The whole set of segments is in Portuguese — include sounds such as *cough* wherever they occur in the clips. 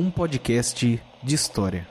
um podcast de história.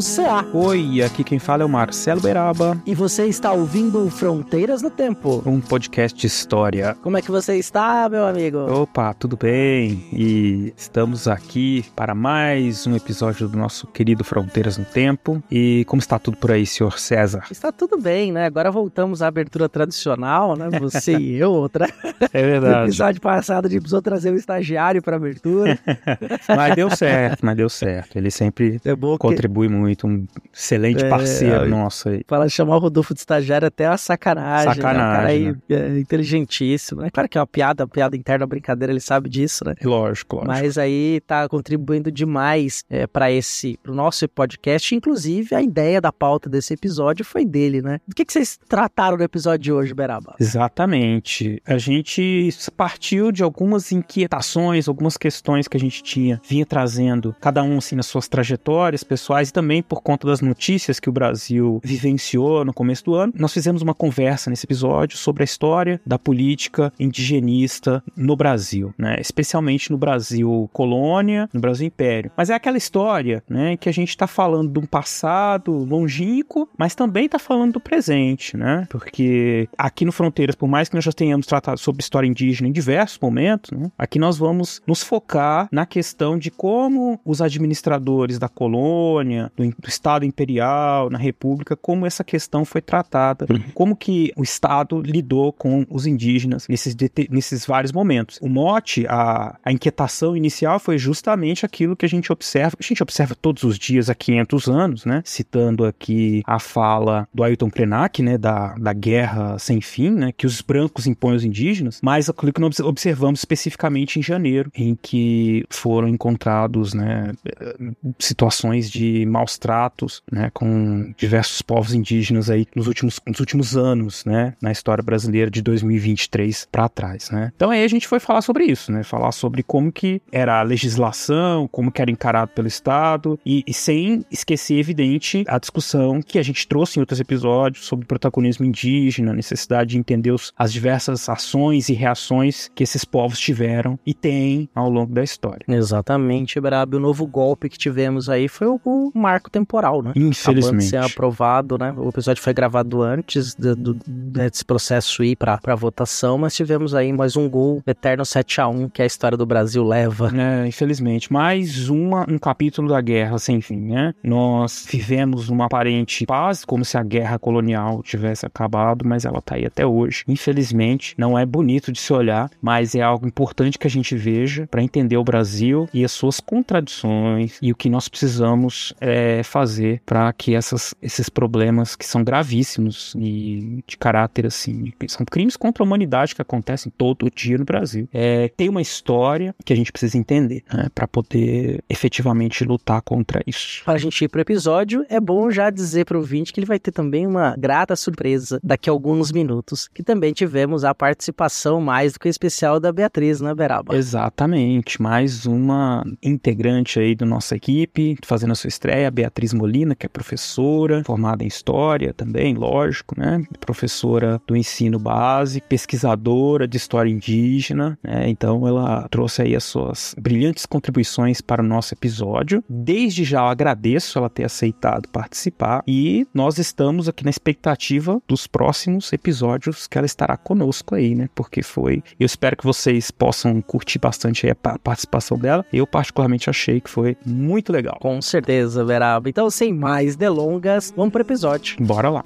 CA. Oi, aqui quem fala é o Marcelo Beraba. E você está ouvindo Fronteiras no Tempo, um podcast de história. Como é que você está, meu amigo? Opa, tudo bem? E estamos aqui para mais um episódio do nosso querido Fronteiras no Tempo. E como está tudo por aí, senhor César? Está tudo bem, né? Agora voltamos à abertura tradicional, né? Você e eu, outra. *laughs* É verdade. No episódio passado a gente precisou trazer um estagiário para abertura. *laughs* mas deu certo, mas deu certo. Ele sempre é contribui muito, um excelente é, parceiro é, nosso aí. Fala chamar o Rodolfo de estagiário até uma sacanagem. Sacanagem. Né? Cara aí né? é inteligentíssimo. É claro que é uma piada, uma piada interna, uma brincadeira, ele sabe disso, né? Lógico, lógico. Mas aí tá contribuindo demais é, para esse, pro nosso podcast. Inclusive, a ideia da pauta desse episódio foi dele, né? Do que, que vocês trataram no episódio de hoje, Beraba? Exatamente. A gente partiu de algumas inquietações, algumas questões que a gente tinha, vinha trazendo, cada um assim nas suas trajetórias pessoais e também por conta das notícias que o Brasil vivenciou no começo do ano. Nós fizemos uma conversa nesse episódio sobre a história da política indigenista no Brasil, né? Especialmente no Brasil colônia, no Brasil império. Mas é aquela história, né, que a gente está falando de um passado longínquo, mas também está falando do presente, né? Porque aqui no Fronteiras, por mais que nós já tenhamos tratado sobre história indígena em diversos momentos, né, aqui nós vamos nos focar na questão de como os administradores da colônia colônia, do, do, Estado imperial, na República, como essa questão foi tratada, uhum. como que o Estado lidou com os indígenas nesses, nesses vários momentos. O mote, a, a inquietação inicial foi justamente aquilo que a gente observa, a gente observa todos os dias há 500 anos, né? Citando aqui a fala do Ailton Krenak, né? Da, da guerra sem fim, né? Que os brancos impõem aos indígenas, mas aquilo que nós observamos especificamente em janeiro, em que foram encontrados, né? Situações de maus tratos, né, com diversos povos indígenas aí nos últimos, nos últimos anos, né, na história brasileira de 2023 para trás, né. Então aí a gente foi falar sobre isso, né, falar sobre como que era a legislação, como que era encarado pelo Estado e, e sem esquecer, evidente, a discussão que a gente trouxe em outros episódios sobre protagonismo indígena, a necessidade de entender os, as diversas ações e reações que esses povos tiveram e têm ao longo da história. Exatamente, Brabo. O novo golpe que tivemos aí foi o o temporal, né? Infelizmente. ser aprovado, né? O episódio foi gravado antes do, do, desse processo ir para pra votação, mas tivemos aí mais um gol eterno 7 a 1 que a história do Brasil leva. É, infelizmente. Mais uma, um capítulo da guerra sem fim, né? Nós vivemos uma aparente paz, como se a guerra colonial tivesse acabado, mas ela tá aí até hoje. Infelizmente, não é bonito de se olhar, mas é algo importante que a gente veja para entender o Brasil e as suas contradições e o que nós precisamos podemos é, fazer para que essas, esses problemas que são gravíssimos e de caráter assim, são crimes contra a humanidade que acontecem todo dia no Brasil. É, tem uma história que a gente precisa entender né, para poder efetivamente lutar contra isso. Para a gente ir para o episódio, é bom já dizer para o ouvinte que ele vai ter também uma grata surpresa daqui a alguns minutos, que também tivemos a participação mais do que especial da Beatriz, né, Beraba? Exatamente, mais uma integrante aí da nossa equipe, fazendo a sua estreia, Beatriz Molina, que é professora, formada em História também, lógico, né? Professora do ensino básico, pesquisadora de História Indígena, né? Então ela trouxe aí as suas brilhantes contribuições para o nosso episódio. Desde já eu agradeço ela ter aceitado participar e nós estamos aqui na expectativa dos próximos episódios que ela estará conosco aí, né? Porque foi, eu espero que vocês possam curtir bastante a participação dela. Eu particularmente achei que foi muito legal. Com certeza certeza, Então, sem mais delongas, vamos pro episódio. Bora lá.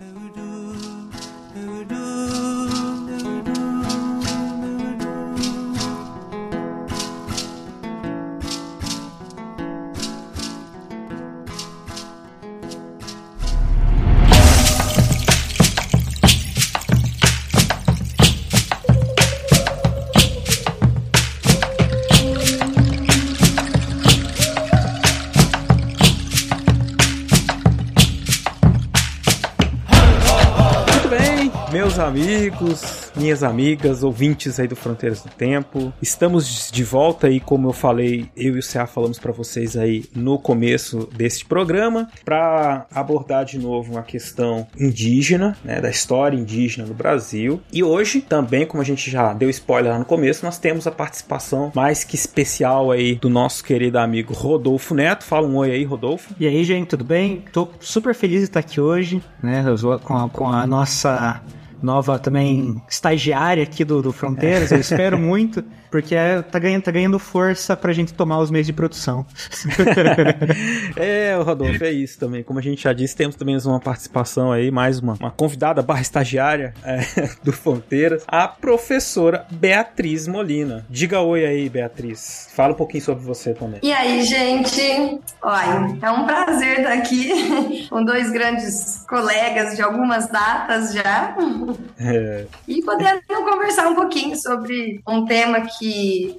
Amigos, minhas amigas, ouvintes aí do Fronteiras do Tempo. Estamos de volta aí, como eu falei, eu e o CA falamos para vocês aí no começo deste programa, para abordar de novo a questão indígena, né, da história indígena no Brasil. E hoje, também, como a gente já deu spoiler lá no começo, nós temos a participação mais que especial aí do nosso querido amigo Rodolfo Neto. Fala um oi aí, Rodolfo. E aí, gente, tudo bem? Tô super feliz de estar aqui hoje, né, com a, com a nossa nova também estagiária aqui do, do Fronteiras, eu *laughs* espero muito, porque é, tá, ganhando, tá ganhando força pra gente tomar os meios de produção. *laughs* é, Rodolfo, é isso também. Como a gente já disse, temos também uma participação aí, mais uma, uma convidada barra estagiária *laughs* é, do Fronteiras, a professora Beatriz Molina. Diga oi aí, Beatriz. Fala um pouquinho sobre você também. E aí, gente? Olha, é um prazer estar aqui *laughs* com dois grandes colegas de algumas datas já. É. E podendo conversar um pouquinho sobre um tema que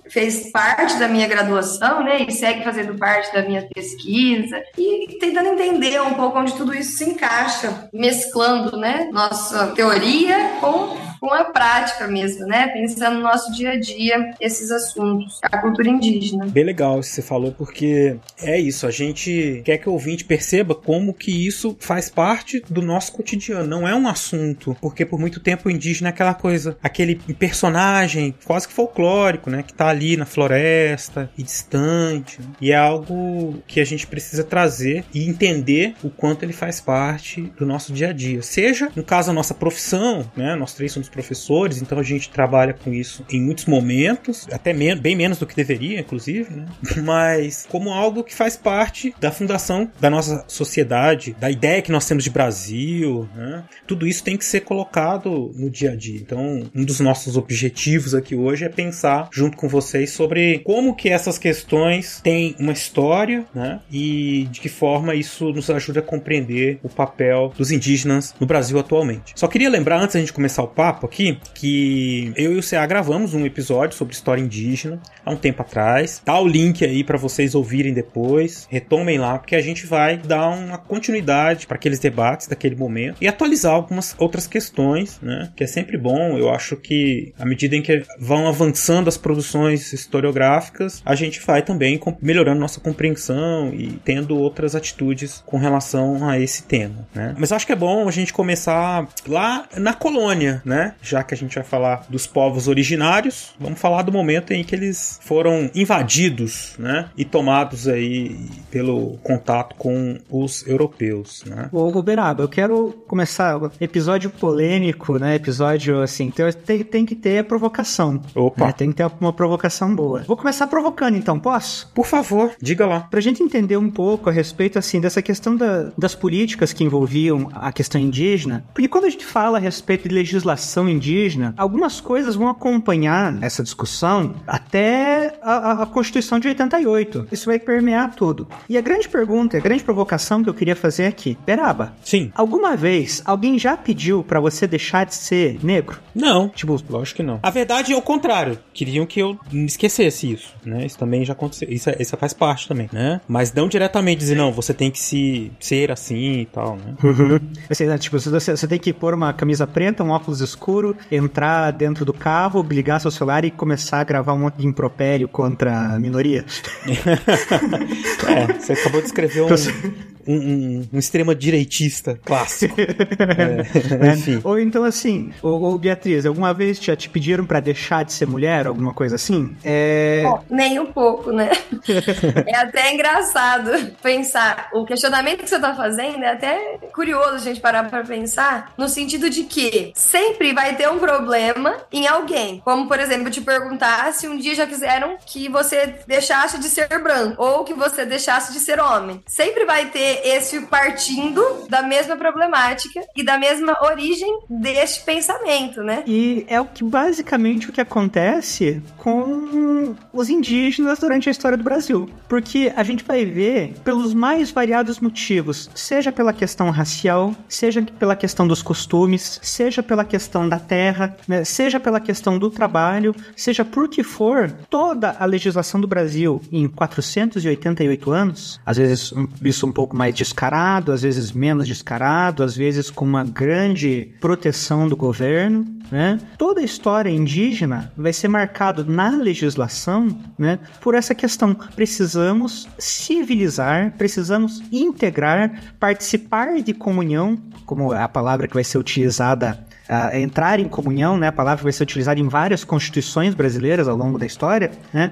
fez parte da minha graduação, né? E segue fazendo parte da minha pesquisa. E tentando entender um pouco onde tudo isso se encaixa, mesclando, né? Nossa teoria com com a prática mesmo, né? Pensando no nosso dia a dia esses assuntos, a cultura indígena. Bem legal isso que você falou, porque é isso, a gente quer que o ouvinte perceba como que isso faz parte do nosso cotidiano, não é um assunto, porque por muito tempo o indígena é aquela coisa, aquele personagem quase que folclórico, né? Que tá ali na floresta e distante, né? e é algo que a gente precisa trazer e entender o quanto ele faz parte do nosso dia a dia. Seja, no caso, a nossa profissão, né? Nós três somos professores, então a gente trabalha com isso em muitos momentos, até men bem menos do que deveria, inclusive, né? *laughs* mas como algo que faz parte da fundação da nossa sociedade, da ideia que nós temos de Brasil, né? tudo isso tem que ser colocado no dia a dia. Então, um dos nossos objetivos aqui hoje é pensar junto com vocês sobre como que essas questões têm uma história, né? E de que forma isso nos ajuda a compreender o papel dos indígenas no Brasil atualmente. Só queria lembrar antes da gente começar o papo aqui que eu e o CA gravamos um episódio sobre história indígena há um tempo atrás. Tá o link aí para vocês ouvirem depois. Retomem lá, porque a gente vai dar uma continuidade para aqueles debates daquele momento e atualizar algumas outras questões, né? Que é sempre bom. Eu acho que à medida em que vão avançando as produções historiográficas, a gente vai também melhorando nossa compreensão e tendo outras atitudes com relação a esse tema, né? Mas acho que é bom a gente começar lá na colônia, né? Já que a gente vai falar dos povos originários, vamos falar do momento em que eles foram invadidos, né? E tomados aí pelo contato com os europeus, né? Ô, Roberaba, eu quero começar episódio polêmico, né? Episódio assim, tem, tem que ter provocação. Opa. Né? Tem que ter uma provocação boa. Vou começar provocando então, posso? Por favor, diga lá. Pra gente entender um pouco a respeito assim dessa questão da, das políticas que envolviam a questão indígena, porque quando a gente fala a respeito de legislação indígena, algumas coisas vão acompanhar essa discussão até a, a, Constituição de 88. Isso vai permear tudo. E a grande pergunta, a grande provocação que eu queria fazer aqui, Beraba. Sim. Alguma vez alguém já pediu para você deixar de ser negro? Não. Tipo, lógico que não. A verdade é o contrário. Queriam que eu esquecesse isso, né? Isso também já aconteceu. Isso, isso faz parte também, né? Mas não diretamente dizer, não, você tem que se ser assim e tal, né? Uhum. Você, tipo, você, você tem que pôr uma camisa preta, um óculos escuro, entrar dentro do carro, ligar seu celular e começar a gravar um monte de impropério contra a minoria. *laughs* é, você acabou de escrever *laughs* um, um, um, um extrema-direitista clássico. *laughs* é, *laughs* enfim. Ou então assim, ou, ou, Beatriz, alguma vez já te pediram para deixar de ser mulher, alguma coisa assim? É... Bom, nem um pouco, né? *laughs* é até engraçado pensar. O questionamento que você tá fazendo é até curioso a gente parar pra pensar, no sentido de que sempre vai ter um problema em alguém. Como, por exemplo, te perguntar se um dia já quiseram que você deixasse de ser branco ou que você deixasse de ser homem. Sempre vai ter esse partindo da mesma problemática e da mesma origem deste pensamento, né? E é o que basicamente o que acontece com os indígenas durante a história do Brasil. Porque a gente vai ver pelos mais variados motivos, seja pela questão racial, seja pela questão dos costumes, seja pela questão da terra, né? seja pela questão do trabalho, seja por que for, toda a legislação do Brasil em 488 anos, às vezes isso um pouco mais mais descarado, às vezes menos descarado, às vezes com uma grande proteção do governo. Né? Toda a história indígena vai ser marcado na legislação né, por essa questão. Precisamos civilizar, precisamos integrar, participar de comunhão, como é a palavra que vai ser utilizada uh, entrar em comunhão, né, a palavra vai ser utilizada em várias constituições brasileiras ao longo da história, né,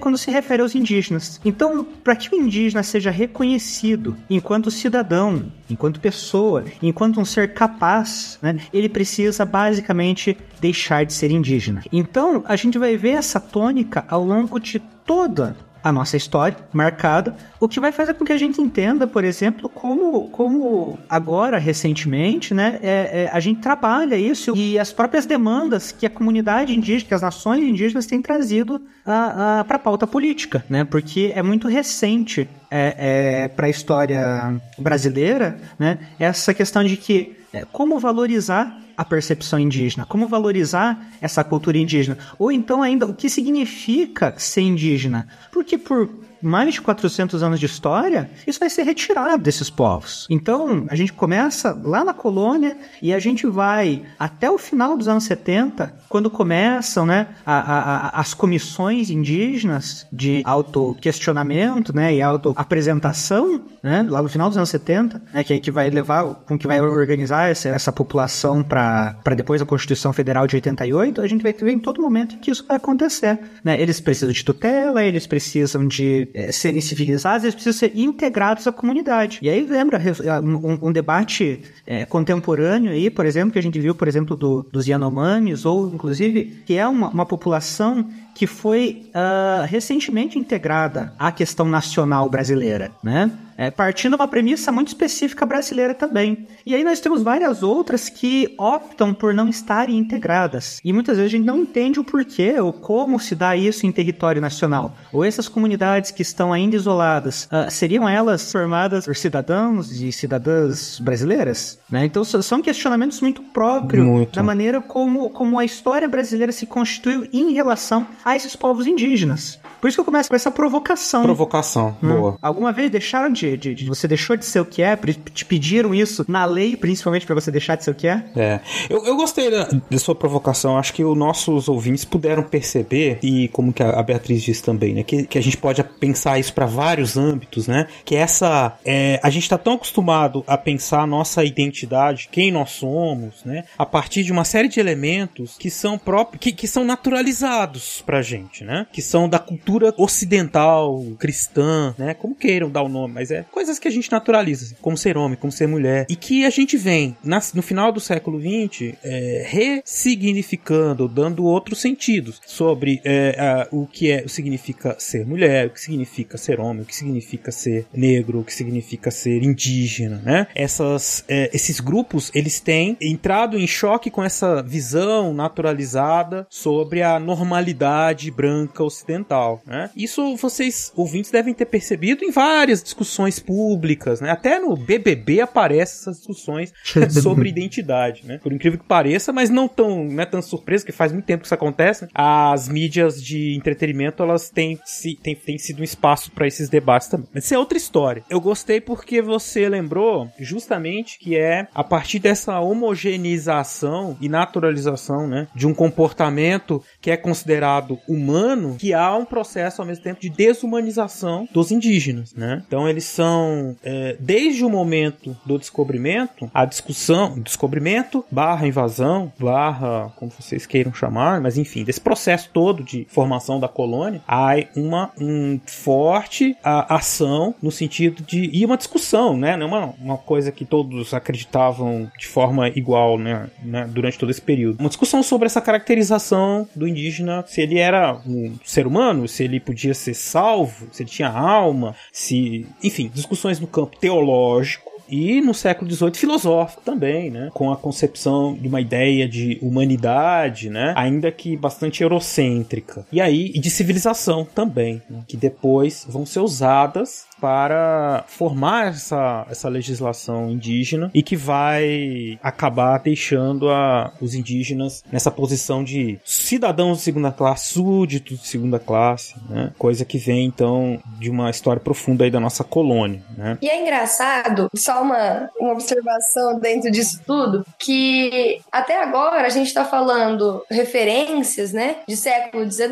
quando se refere aos indígenas. Então, para que o indígena seja reconhecido enquanto cidadão, enquanto pessoa, enquanto um ser capaz, né, ele precisa basicamente deixar de ser indígena. Então, a gente vai ver essa tônica ao longo de toda a nossa história marcada, o que vai fazer com que a gente entenda, por exemplo, como, como agora, recentemente, né, é, é, a gente trabalha isso e as próprias demandas que a comunidade indígena, que as nações indígenas têm trazido para a pauta política, né, porque é muito recente é, é para a história brasileira, né, essa questão de que é, como valorizar a percepção indígena, como valorizar essa cultura indígena, ou então ainda o que significa ser indígena, porque por mais de 400 anos de história, isso vai ser retirado desses povos. Então, a gente começa lá na colônia e a gente vai até o final dos anos 70, quando começam né, a, a, as comissões indígenas de autoquestionamento né, e autoapresentação, né, lá no final dos anos 70, né, que, que vai levar, com que vai organizar essa, essa população para depois a Constituição Federal de 88, a gente vai ver em todo momento que isso vai acontecer. Né? Eles precisam de tutela, eles precisam de é, serem civilizados, eles precisam ser integrados à comunidade. E aí lembra um, um debate é, contemporâneo aí, por exemplo, que a gente viu, por exemplo, do, dos Yanomamis, ou inclusive que é uma, uma população que foi uh, recentemente integrada à questão nacional brasileira, né? É, partindo de uma premissa muito específica brasileira também. E aí nós temos várias outras que optam por não estarem integradas. E muitas vezes a gente não entende o porquê ou como se dá isso em território nacional. Ou essas comunidades que estão ainda isoladas, uh, seriam elas formadas por cidadãos e cidadãs brasileiras? Né? Então são questionamentos muito próprios muito. da maneira como, como a história brasileira se constituiu em relação a esses povos indígenas. Por isso que eu começo com essa provocação. Provocação, hum. boa. Alguma vez deixaram de, de, de, Você deixou de ser o que é? Te pediram isso na lei, principalmente para você deixar de ser o que é? É. Eu, eu gostei da, da sua provocação. Acho que os nossos ouvintes puderam perceber, e como que a Beatriz disse também, né? Que, que a gente pode pensar isso para vários âmbitos, né? Que essa. É, a gente está tão acostumado a pensar a nossa identidade, quem nós somos, né? A partir de uma série de elementos que são próprios, que, que são naturalizados pra gente, né? Que são da cultura ocidental, cristã, né? Como queiram dar o nome, mas é coisas que a gente naturaliza, assim, como ser homem, como ser mulher, e que a gente vem na, no final do século XX é, ressignificando, dando outros sentidos sobre é, a, o que é, significa ser mulher, o que significa ser homem, o que significa ser negro, o que significa ser indígena, né? Essas, é, esses grupos eles têm entrado em choque com essa visão naturalizada sobre a normalidade branca ocidental. Né? Isso vocês, ouvintes, devem ter percebido em várias discussões públicas. Né? Até no BBB aparecem essas discussões *laughs* sobre identidade. Né? Por incrível que pareça, mas não tão, não é tão surpresa, que faz muito tempo que isso acontece. As mídias de entretenimento elas têm, têm, têm sido um espaço para esses debates também. Mas isso é outra história. Eu gostei porque você lembrou justamente que é a partir dessa homogeneização e naturalização né, de um comportamento que é considerado humano, que há um processo ao mesmo tempo de desumanização dos indígenas, né? Então eles são, é, desde o momento do descobrimento, a discussão, descobrimento, barra invasão, barra, como vocês queiram chamar, mas enfim, desse processo todo de formação da colônia, há uma um forte a, ação no sentido de, e uma discussão, né? Não é uma, uma coisa que todos acreditavam de forma igual, né? né? Durante todo esse período. Uma discussão sobre essa caracterização do indígena, se ele era um ser humano, se ele podia ser salvo, se ele tinha alma, se. Enfim, discussões no campo teológico e no século XVIII filosófico também, né? Com a concepção de uma ideia de humanidade, né? Ainda que bastante eurocêntrica. E aí, e de civilização também, né? que depois vão ser usadas para formar essa, essa legislação indígena e que vai acabar deixando a, os indígenas nessa posição de cidadãos de segunda classe, súditos de segunda classe, né? Coisa que vem, então, de uma história profunda aí da nossa colônia, né? E é engraçado, só uma, uma observação dentro disso tudo, que até agora a gente está falando referências, né, de século XIX,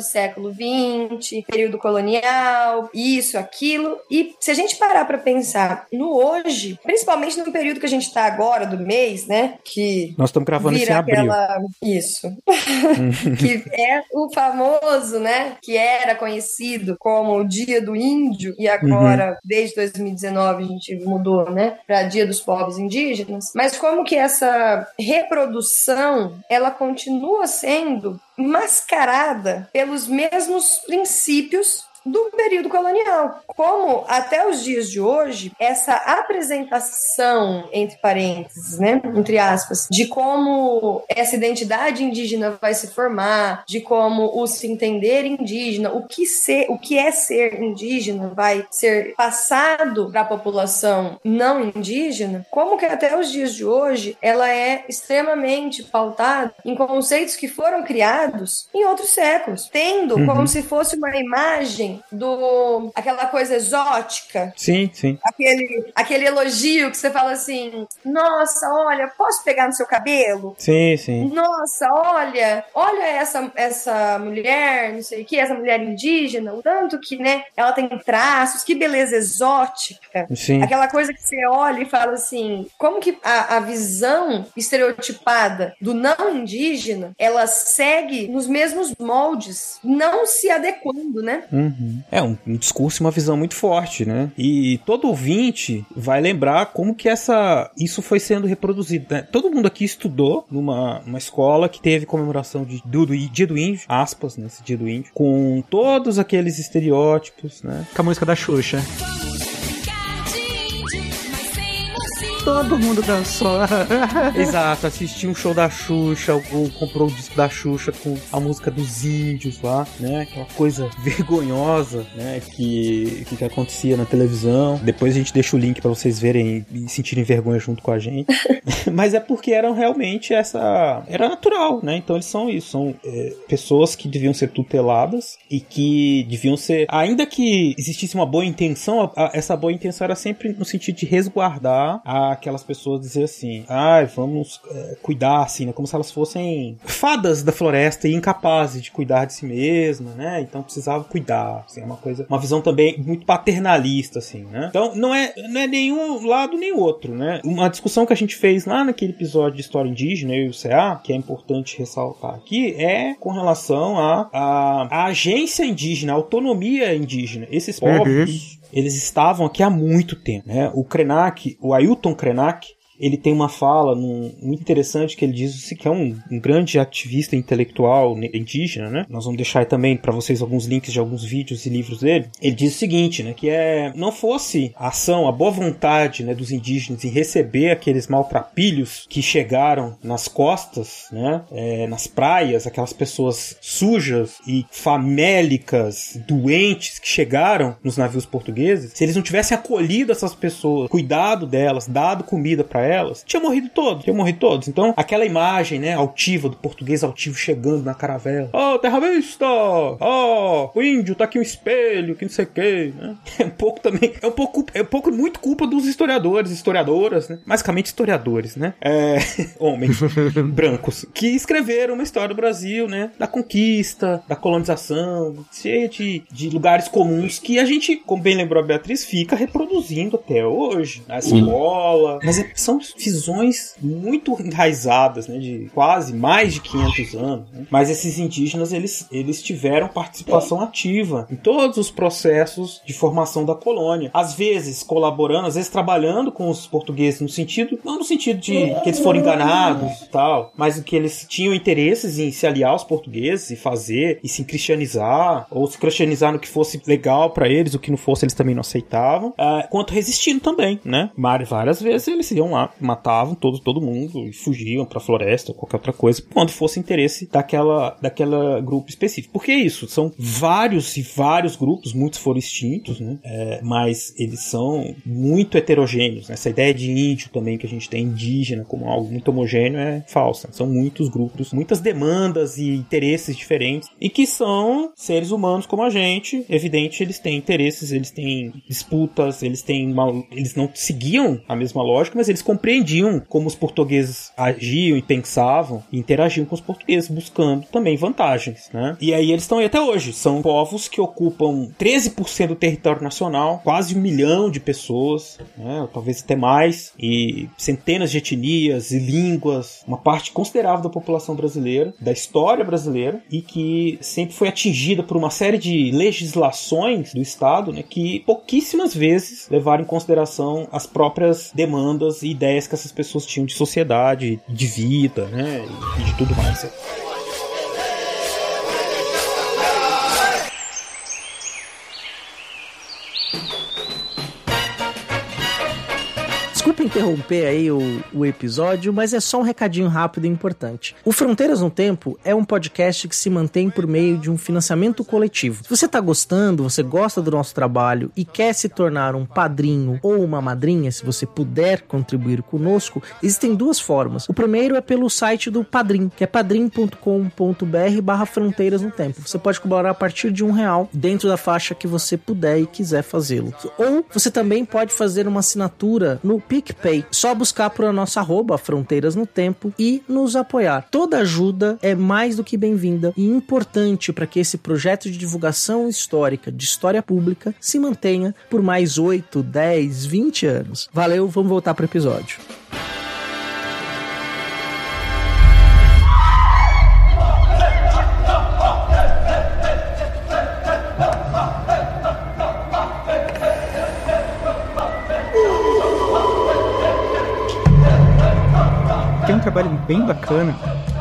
século XX, período colonial, isso, aquilo, e se a gente parar para pensar no hoje, principalmente no período que a gente está agora do mês, né, que nós estamos gravando em abril. aquela... isso, *laughs* que é o famoso, né, que era conhecido como o Dia do Índio e agora uhum. desde 2019 a gente mudou, né, para Dia dos Povos Indígenas. Mas como que essa reprodução ela continua sendo mascarada pelos mesmos princípios do período colonial. Como até os dias de hoje, essa apresentação, entre parênteses, né, entre aspas, de como essa identidade indígena vai se formar, de como o se entender indígena, o que ser, o que é ser indígena vai ser passado para a população não indígena, como que até os dias de hoje ela é extremamente pautada em conceitos que foram criados em outros séculos, tendo uhum. como se fosse uma imagem do aquela coisa exótica. Sim, sim. Aquele, aquele elogio que você fala assim: "Nossa, olha, posso pegar no seu cabelo?" Sim, sim. Nossa, olha, olha essa essa mulher, não sei o que, essa mulher indígena, o tanto que, né, ela tem traços, que beleza exótica. Sim. Aquela coisa que você olha e fala assim, como que a, a visão estereotipada do não indígena, ela segue nos mesmos moldes, não se adequando, né? Uhum. É um, um, discurso e uma visão muito forte, né? E todo ouvinte vai lembrar como que essa isso foi sendo reproduzido. Né? Todo mundo aqui estudou numa uma escola que teve comemoração de, do, do Dia do Índio, aspas, né, Dia do Índio, com todos aqueles estereótipos, né? Com a música da Xuxa. Todo mundo dançou. *laughs* Exato, assistiu um show da Xuxa, ou comprou o disco da Xuxa com a música dos índios lá, né? Aquela coisa *laughs* vergonhosa, né? Que, que acontecia na televisão. Depois a gente deixa o link para vocês verem e sentirem vergonha junto com a gente. *laughs* Mas é porque eram realmente essa. Era natural, né? Então eles são isso. São é, pessoas que deviam ser tuteladas e que deviam ser. Ainda que existisse uma boa intenção, a, a, essa boa intenção era sempre no sentido de resguardar a aquelas pessoas dizer assim, ai, ah, vamos é, cuidar, assim, né? Como se elas fossem fadas da floresta e incapazes de cuidar de si mesma, né? Então precisava cuidar, assim, é uma coisa, uma visão também muito paternalista, assim, né? Então não é, não é nenhum lado nem outro, né? Uma discussão que a gente fez lá naquele episódio de História Indígena, eu e o CA, que é importante ressaltar aqui, é com relação à a, a, a, agência indígena, a autonomia indígena. Esses povos, uhum eles estavam aqui há muito tempo. Né? O Krenak, o Ailton Krenak, ele tem uma fala num, muito interessante que ele diz que é um, um, grande ativista intelectual indígena, né? Nós vamos deixar também para vocês alguns links de alguns vídeos e livros dele. Ele diz o seguinte, né? Que é não fosse a ação, a boa vontade, né, dos indígenas em receber aqueles maltrapilhos que chegaram nas costas, né? É, nas praias, aquelas pessoas sujas e famélicas, doentes que chegaram nos navios portugueses, se eles não tivessem acolhido essas pessoas, cuidado delas, dado comida para elas, tinha morrido todos, tinha morrido todos. Então, aquela imagem, né, altiva, do português altivo chegando na caravela. Oh, terra vista! Oh, o índio, tá aqui um espelho, que não sei o que, né? *laughs* É um pouco também, é um pouco, é um pouco muito culpa dos historiadores, historiadoras, né? Basicamente historiadores, né? É, *laughs* homens *laughs* brancos, que escreveram uma história do Brasil, né? Da conquista, da colonização, cheia de, de lugares comuns que a gente, como bem lembrou a Beatriz, fica reproduzindo até hoje. Na escola, mas é, visões muito enraizadas, né, de quase mais de 500 anos. Né? Mas esses indígenas, eles, eles tiveram participação ativa em todos os processos de formação da colônia. Às vezes colaborando, às vezes trabalhando com os portugueses no sentido, não no sentido de que eles foram enganados e tal, mas que eles tinham interesses em se aliar aos portugueses e fazer e se cristianizar, ou se cristianizar no que fosse legal para eles, o que não fosse eles também não aceitavam, uh, quanto resistindo também, né? Várias vezes eles iam lá, matavam todo, todo mundo e fugiam pra floresta ou qualquer outra coisa, quando fosse interesse daquela, daquela grupo específico. Por que isso? São vários e vários grupos, muitos foram extintos, né? É, mas eles são muito heterogêneos. Né? Essa ideia de índio também que a gente tem indígena como algo muito homogêneo é falsa. São muitos grupos, muitas demandas e interesses diferentes e que são seres humanos como a gente. Evidente, eles têm interesses, eles têm disputas, eles têm uma, eles não seguiam a mesma lógica, mas eles compreendiam como os portugueses agiam e pensavam e interagiam com os portugueses, buscando também vantagens, né? E aí eles estão aí até hoje. São povos que ocupam 13% do território nacional, quase um milhão de pessoas, né? Talvez até mais, e centenas de etnias e línguas, uma parte considerável da população brasileira, da história brasileira, e que sempre foi atingida por uma série de legislações do Estado, né? Que pouquíssimas vezes levaram em consideração as próprias demandas e ideias que essas pessoas tinham de sociedade, de vida, né? E de tudo mais. Desculpa interromper aí o, o, episódio, mas é só um recadinho rápido e importante. O Fronteiras no Tempo é um podcast que se mantém por meio de um financiamento coletivo. Se você está gostando, você gosta do nosso trabalho e quer se tornar um padrinho ou uma madrinha, se você puder contribuir conosco, existem duas formas. O primeiro é pelo site do Padrim, que é padrim.com.br barra Fronteiras no Tempo. Você pode colaborar a partir de um real dentro da faixa que você puder e quiser fazê-lo. Ou você também pode fazer uma assinatura no PicPay. Só buscar por a nossa arroba Fronteiras no Tempo e nos apoiar. Toda ajuda é mais do que bem-vinda e importante para que esse projeto de divulgação histórica, de história pública, se mantenha por mais 8, 10, 20 anos. Valeu, vamos voltar para o episódio. Um trabalho bem bacana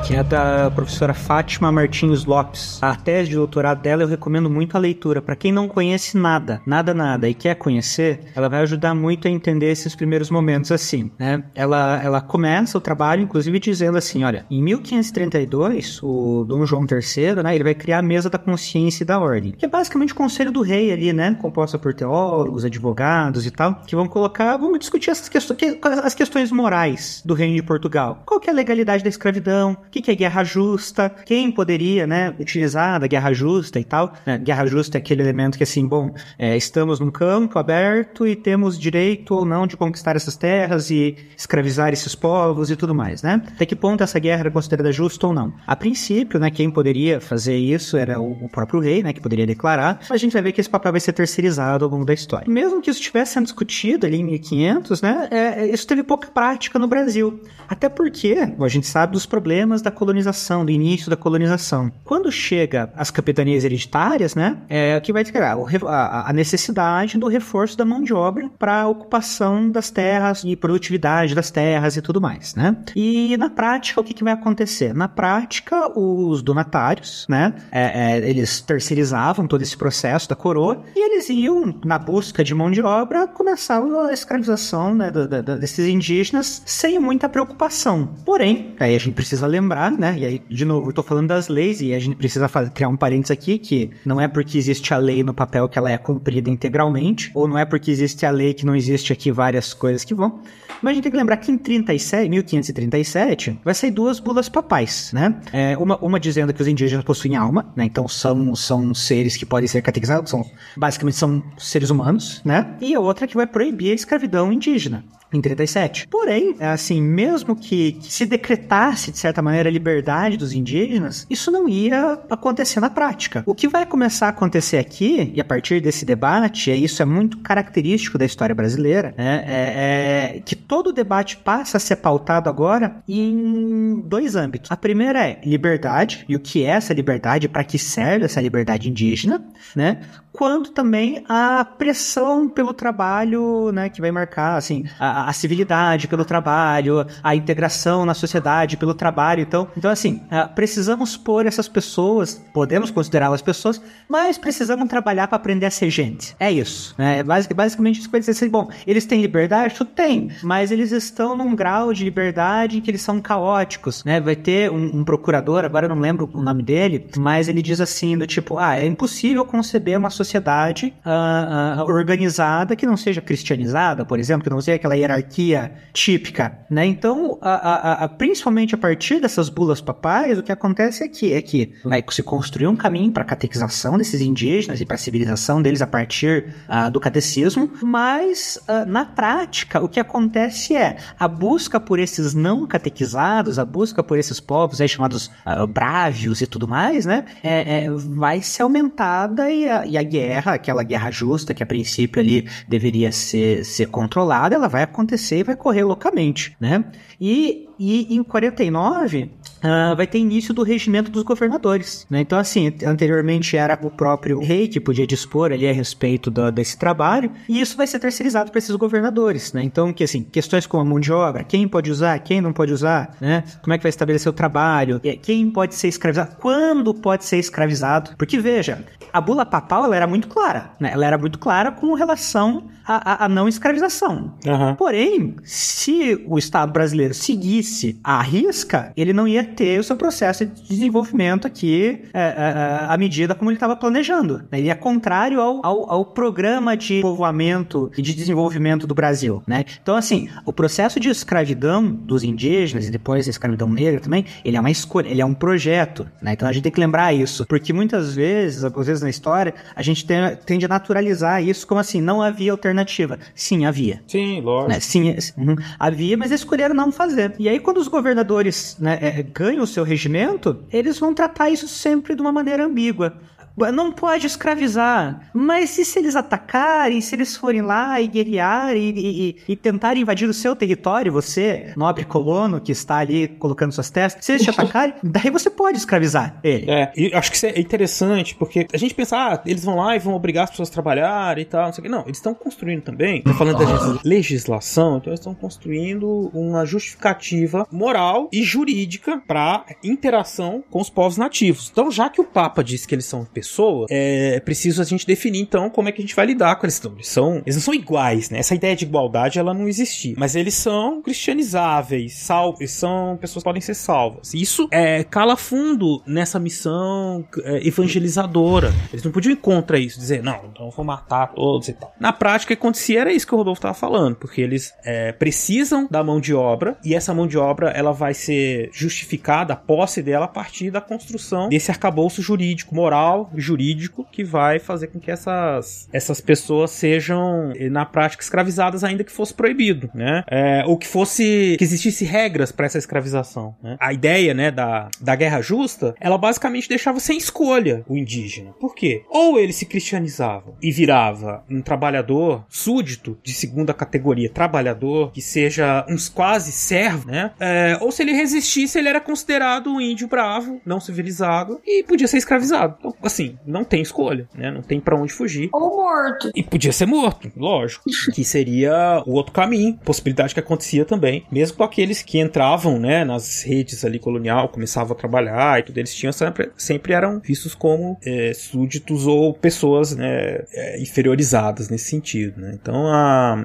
que é da professora Fátima Martins Lopes. A tese de doutorado dela eu recomendo muito a leitura. Para quem não conhece nada, nada, nada e quer conhecer, ela vai ajudar muito a entender esses primeiros momentos assim, né? Ela, ela começa o trabalho, inclusive, dizendo assim: olha, em 1532, o Dom João III, né, ele vai criar a mesa da consciência e da ordem, que é basicamente o conselho do rei ali, né? Composta por teólogos, advogados e tal, que vão colocar, vamos discutir essas questões, as questões morais do reino de Portugal. Qual que é a legalidade da escravidão? O que é guerra justa? Quem poderia, né, utilizar da guerra justa e tal? Né? Guerra justa é aquele elemento que, assim, bom, é, estamos num campo aberto e temos direito ou não de conquistar essas terras e escravizar esses povos e tudo mais, né? Até que ponto essa guerra era considerada justa ou não? A princípio, né, quem poderia fazer isso era o próprio rei, né, que poderia declarar, mas a gente vai ver que esse papel vai ser terceirizado ao longo da história. Mesmo que isso estivesse sendo discutido ali em 1500, né, é, isso teve pouca prática no Brasil. Até porque, a gente sabe dos problemas da colonização, do início da colonização. Quando chega as capitanias hereditárias, né, é que vai criar a, a necessidade do reforço da mão de obra para a ocupação das terras e produtividade das terras e tudo mais, né? E na prática, o que, que vai acontecer? Na prática, os donatários, né, é, é, eles terceirizavam todo esse processo da coroa e eles iam, na busca de mão de obra, começavam a escravização né, da, da, desses indígenas sem muita preocupação. Porém, aí a gente precisa lembrar lembrar, né? E aí, de novo, eu tô falando das leis e a gente precisa fazer, criar um parênteses aqui que não é porque existe a lei no papel que ela é cumprida integralmente, ou não é porque existe a lei que não existe aqui várias coisas que vão. Mas a gente tem que lembrar que em 37, 1537 vai sair duas bulas papais, né? É, uma, uma dizendo que os indígenas possuem alma, né? Então são, são seres que podem ser catequizados, são basicamente são seres humanos, né? E a outra que vai proibir a escravidão indígena em 37. Porém, assim, mesmo que, que, se decretasse, de certa maneira, a liberdade dos indígenas, isso não ia acontecer na prática. O que vai começar a acontecer aqui, e a partir desse debate, e isso é muito característico da história brasileira, né, é, é que todo o debate passa a ser pautado agora em dois âmbitos. A primeira é liberdade, e o que é essa liberdade, para que serve essa liberdade indígena, né? Quanto também a pressão pelo trabalho, né, que vai marcar, assim, a a, civilidade pelo trabalho, a integração na sociedade pelo trabalho. Então, então assim, uh, precisamos pôr essas pessoas, podemos considerá-las pessoas, mas precisamos trabalhar para aprender a ser gente. É isso. Né? Basic, basicamente isso que dizer assim, bom, eles têm liberdade? Tudo tem, mas eles estão num grau de liberdade em que eles são caóticos, né? Vai ter um, um procurador, agora eu não lembro o nome dele, mas ele diz assim, do tipo, ah, é impossível conceber uma sociedade uh, uh, organizada que não seja cristianizada, por exemplo, que não seja aquela hierarquia típica, né? Então, a, a, principalmente a partir dessas bulas papais, o que acontece aqui é que vai se construir um caminho para a catequização desses indígenas e para a civilização deles a partir uh, do catecismo, mas na prática o que acontece é a busca por esses não catequizados, a busca por esses povos aí chamados brávios e tudo mais, né? É, é, vai ser aumentada e a, e a guerra, aquela guerra justa que a princípio ali deveria ser, ser controlada, ela vai acontecer e vai correr loucamente, né? E e em 49 uh, ah, vai ter início do regimento dos governadores. Né? Então, assim, anteriormente era o próprio rei que podia dispor ali a respeito do, desse trabalho, e isso vai ser terceirizado para esses governadores. Né? Então, que assim, questões como a mão de obra, quem pode usar, quem não pode usar, né? como é que vai estabelecer o trabalho, quem pode ser escravizado, quando pode ser escravizado. Porque, veja, a bula papal ela era muito clara. Né? Ela era muito clara com relação à, à não escravização. Uhum. Porém, se o Estado brasileiro seguisse seguisse à risca, ele não ia ter o seu processo de desenvolvimento aqui é, é, é à medida como ele estava planejando. Né? Ele é contrário ao, ao, ao, programa de povoamento e de desenvolvimento do Brasil. Né? Então, assim, o processo de escravidão dos indígenas e depois a escravidão negra também, ele é uma escolha, ele é um projeto. Né? Então a gente tem que lembrar isso, porque muitas vezes, às vezes na história, a gente tem, tende a naturalizar isso como assim, não havia alternativa. Sim, havia. Sim, lógico. Né? Sim, uhum, havia, mas escolheram não fazer. E aí aí, quando os governadores né, é, ganham o seu regimento, eles vão tratar isso sempre de uma maneira ambígua não pode escravizar. Mas e se eles atacarem, se eles forem lá e guerrearem e, e, e tentarem invadir o seu território, você, nobre colono que está ali colocando suas testas, se eles te atacarem, daí você pode escravizar ele. É, e acho que isso é interessante, porque a gente pensa, ah, eles vão lá e vão obrigar as pessoas a trabalhar e tal, não sei o que. Não, eles estão construindo também, tô falando da legislação, então eles estão construindo uma justificativa moral e jurídica para interação com os povos nativos. Então, já que o Papa disse que eles são pessoas pessoa, é preciso a gente definir então como é que a gente vai lidar com eles. Então, eles são, eles não são iguais, né? Essa ideia de igualdade ela não existia, mas eles são cristianizáveis, sal, eles são pessoas que podem ser salvas. Isso é cala fundo nessa missão é, evangelizadora. Eles não podiam ir contra isso, dizer não, então vou matar todos e tal. Na prática, o que acontecia era isso que o Rodolfo estava falando, porque eles é, precisam da mão de obra e essa mão de obra ela vai ser justificada, a posse dela a partir da construção desse arcabouço jurídico, moral jurídico que vai fazer com que essas, essas pessoas sejam, eh, na prática, escravizadas, ainda que fosse proibido, né? É, ou que fosse, que existisse regras para essa escravização. Né? A ideia, né, da, da guerra justa, ela basicamente deixava sem escolha o indígena. Por quê? Ou ele se cristianizava e virava um trabalhador súdito de segunda categoria, trabalhador, que seja uns quase servo, né? É, ou se ele resistisse, ele era considerado um índio bravo, não civilizado, e podia ser escravizado. Então, assim, não tem escolha, né? Não tem para onde fugir. Ou morto. E podia ser morto, lógico. *laughs* que seria o outro caminho, possibilidade que acontecia também, mesmo com aqueles que entravam, né, nas redes ali colonial, começavam a trabalhar e tudo, eles tinham sempre, sempre eram vistos como é, súditos ou pessoas, né, é, inferiorizadas nesse sentido, né? Então,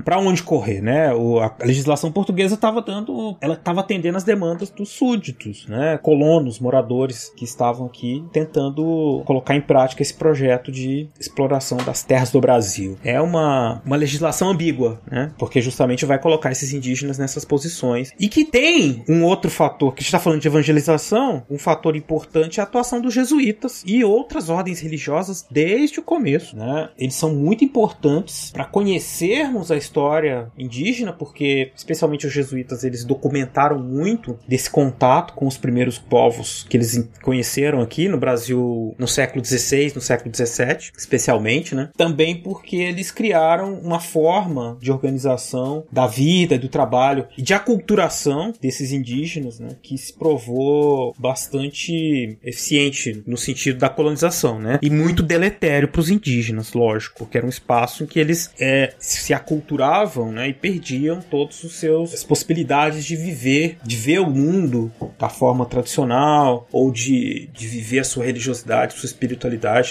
para onde correr, né? O, a, a legislação portuguesa estava dando, ela estava atendendo as demandas dos súditos, né? Colonos, moradores que estavam aqui tentando colocar em prática esse projeto de exploração das terras do Brasil. É uma, uma legislação ambígua, né? Porque justamente vai colocar esses indígenas nessas posições. E que tem um outro fator, que está falando de evangelização, um fator importante é a atuação dos jesuítas e outras ordens religiosas desde o começo, né? Eles são muito importantes para conhecermos a história indígena, porque especialmente os jesuítas eles documentaram muito desse contato com os primeiros povos que eles conheceram aqui no Brasil no século XVI, no século XVII, especialmente, né? Também porque eles criaram uma forma de organização da vida, do trabalho e de aculturação desses indígenas, né? Que se provou bastante eficiente no sentido da colonização, né? E muito deletério para os indígenas, lógico, porque era um espaço em que eles é, se aculturavam, né? E perdiam todos os seus as possibilidades de viver, de ver o mundo da forma tradicional ou de, de viver a sua religiosidade, sua espiritualidade,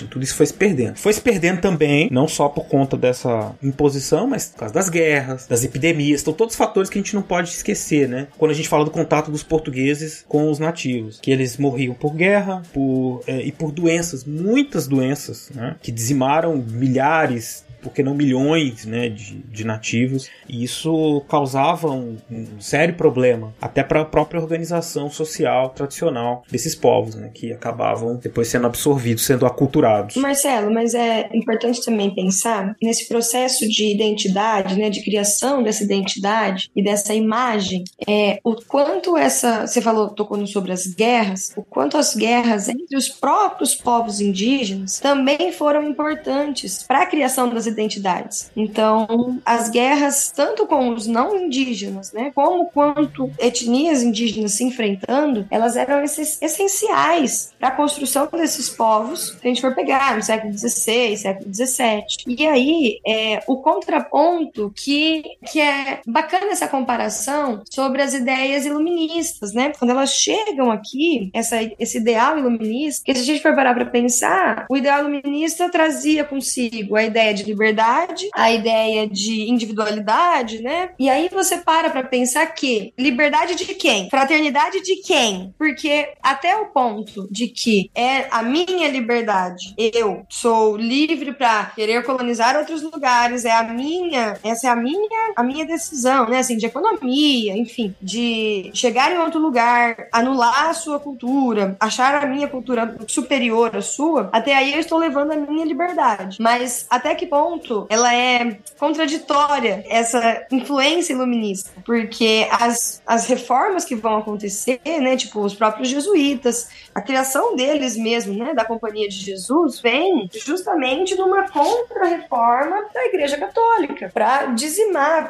tudo isso foi se perdendo. Foi se perdendo também, não só por conta dessa imposição, mas por causa das guerras, das epidemias, então todos os fatores que a gente não pode esquecer, né? Quando a gente fala do contato dos portugueses com os nativos, que eles morriam por guerra, por é, e por doenças, muitas doenças, né? Que dizimaram milhares porque não milhões né, de, de nativos, e isso causava um, um sério problema, até para a própria organização social tradicional desses povos, né, que acabavam depois sendo absorvidos, sendo aculturados. Marcelo, mas é importante também pensar nesse processo de identidade, né, de criação dessa identidade e dessa imagem, é, o quanto essa, você falou, tocou sobre as guerras, o quanto as guerras entre os próprios povos indígenas também foram importantes para a criação das identidades. Então, as guerras, tanto com os não indígenas, né, como quanto etnias indígenas se enfrentando, elas eram essenciais para a construção desses povos. Se a gente for pegar no século XVI, século XVII. E aí, é, o contraponto que, que é bacana essa comparação sobre as ideias iluministas, né? Quando elas chegam aqui, essa, esse ideal iluminista, que se a gente for parar para pensar, o ideal iluminista trazia consigo a ideia de liberdade, a ideia de individualidade, né? E aí você para para pensar que liberdade de quem? Fraternidade de quem? Porque até o ponto de que é a minha liberdade, eu sou livre para querer colonizar outros lugares, é a minha, essa é a minha, a minha decisão, né? Assim, de economia, enfim, de chegar em outro lugar, anular a sua cultura, achar a minha cultura superior à sua, até aí eu estou levando a minha liberdade. Mas até que ponto ponto, ela é contraditória, essa influência iluminista, porque as, as reformas que vão acontecer, né, tipo, os próprios jesuítas, a criação deles mesmo, né, da Companhia de Jesus, vem justamente numa contra-reforma da Igreja Católica, para dizimar,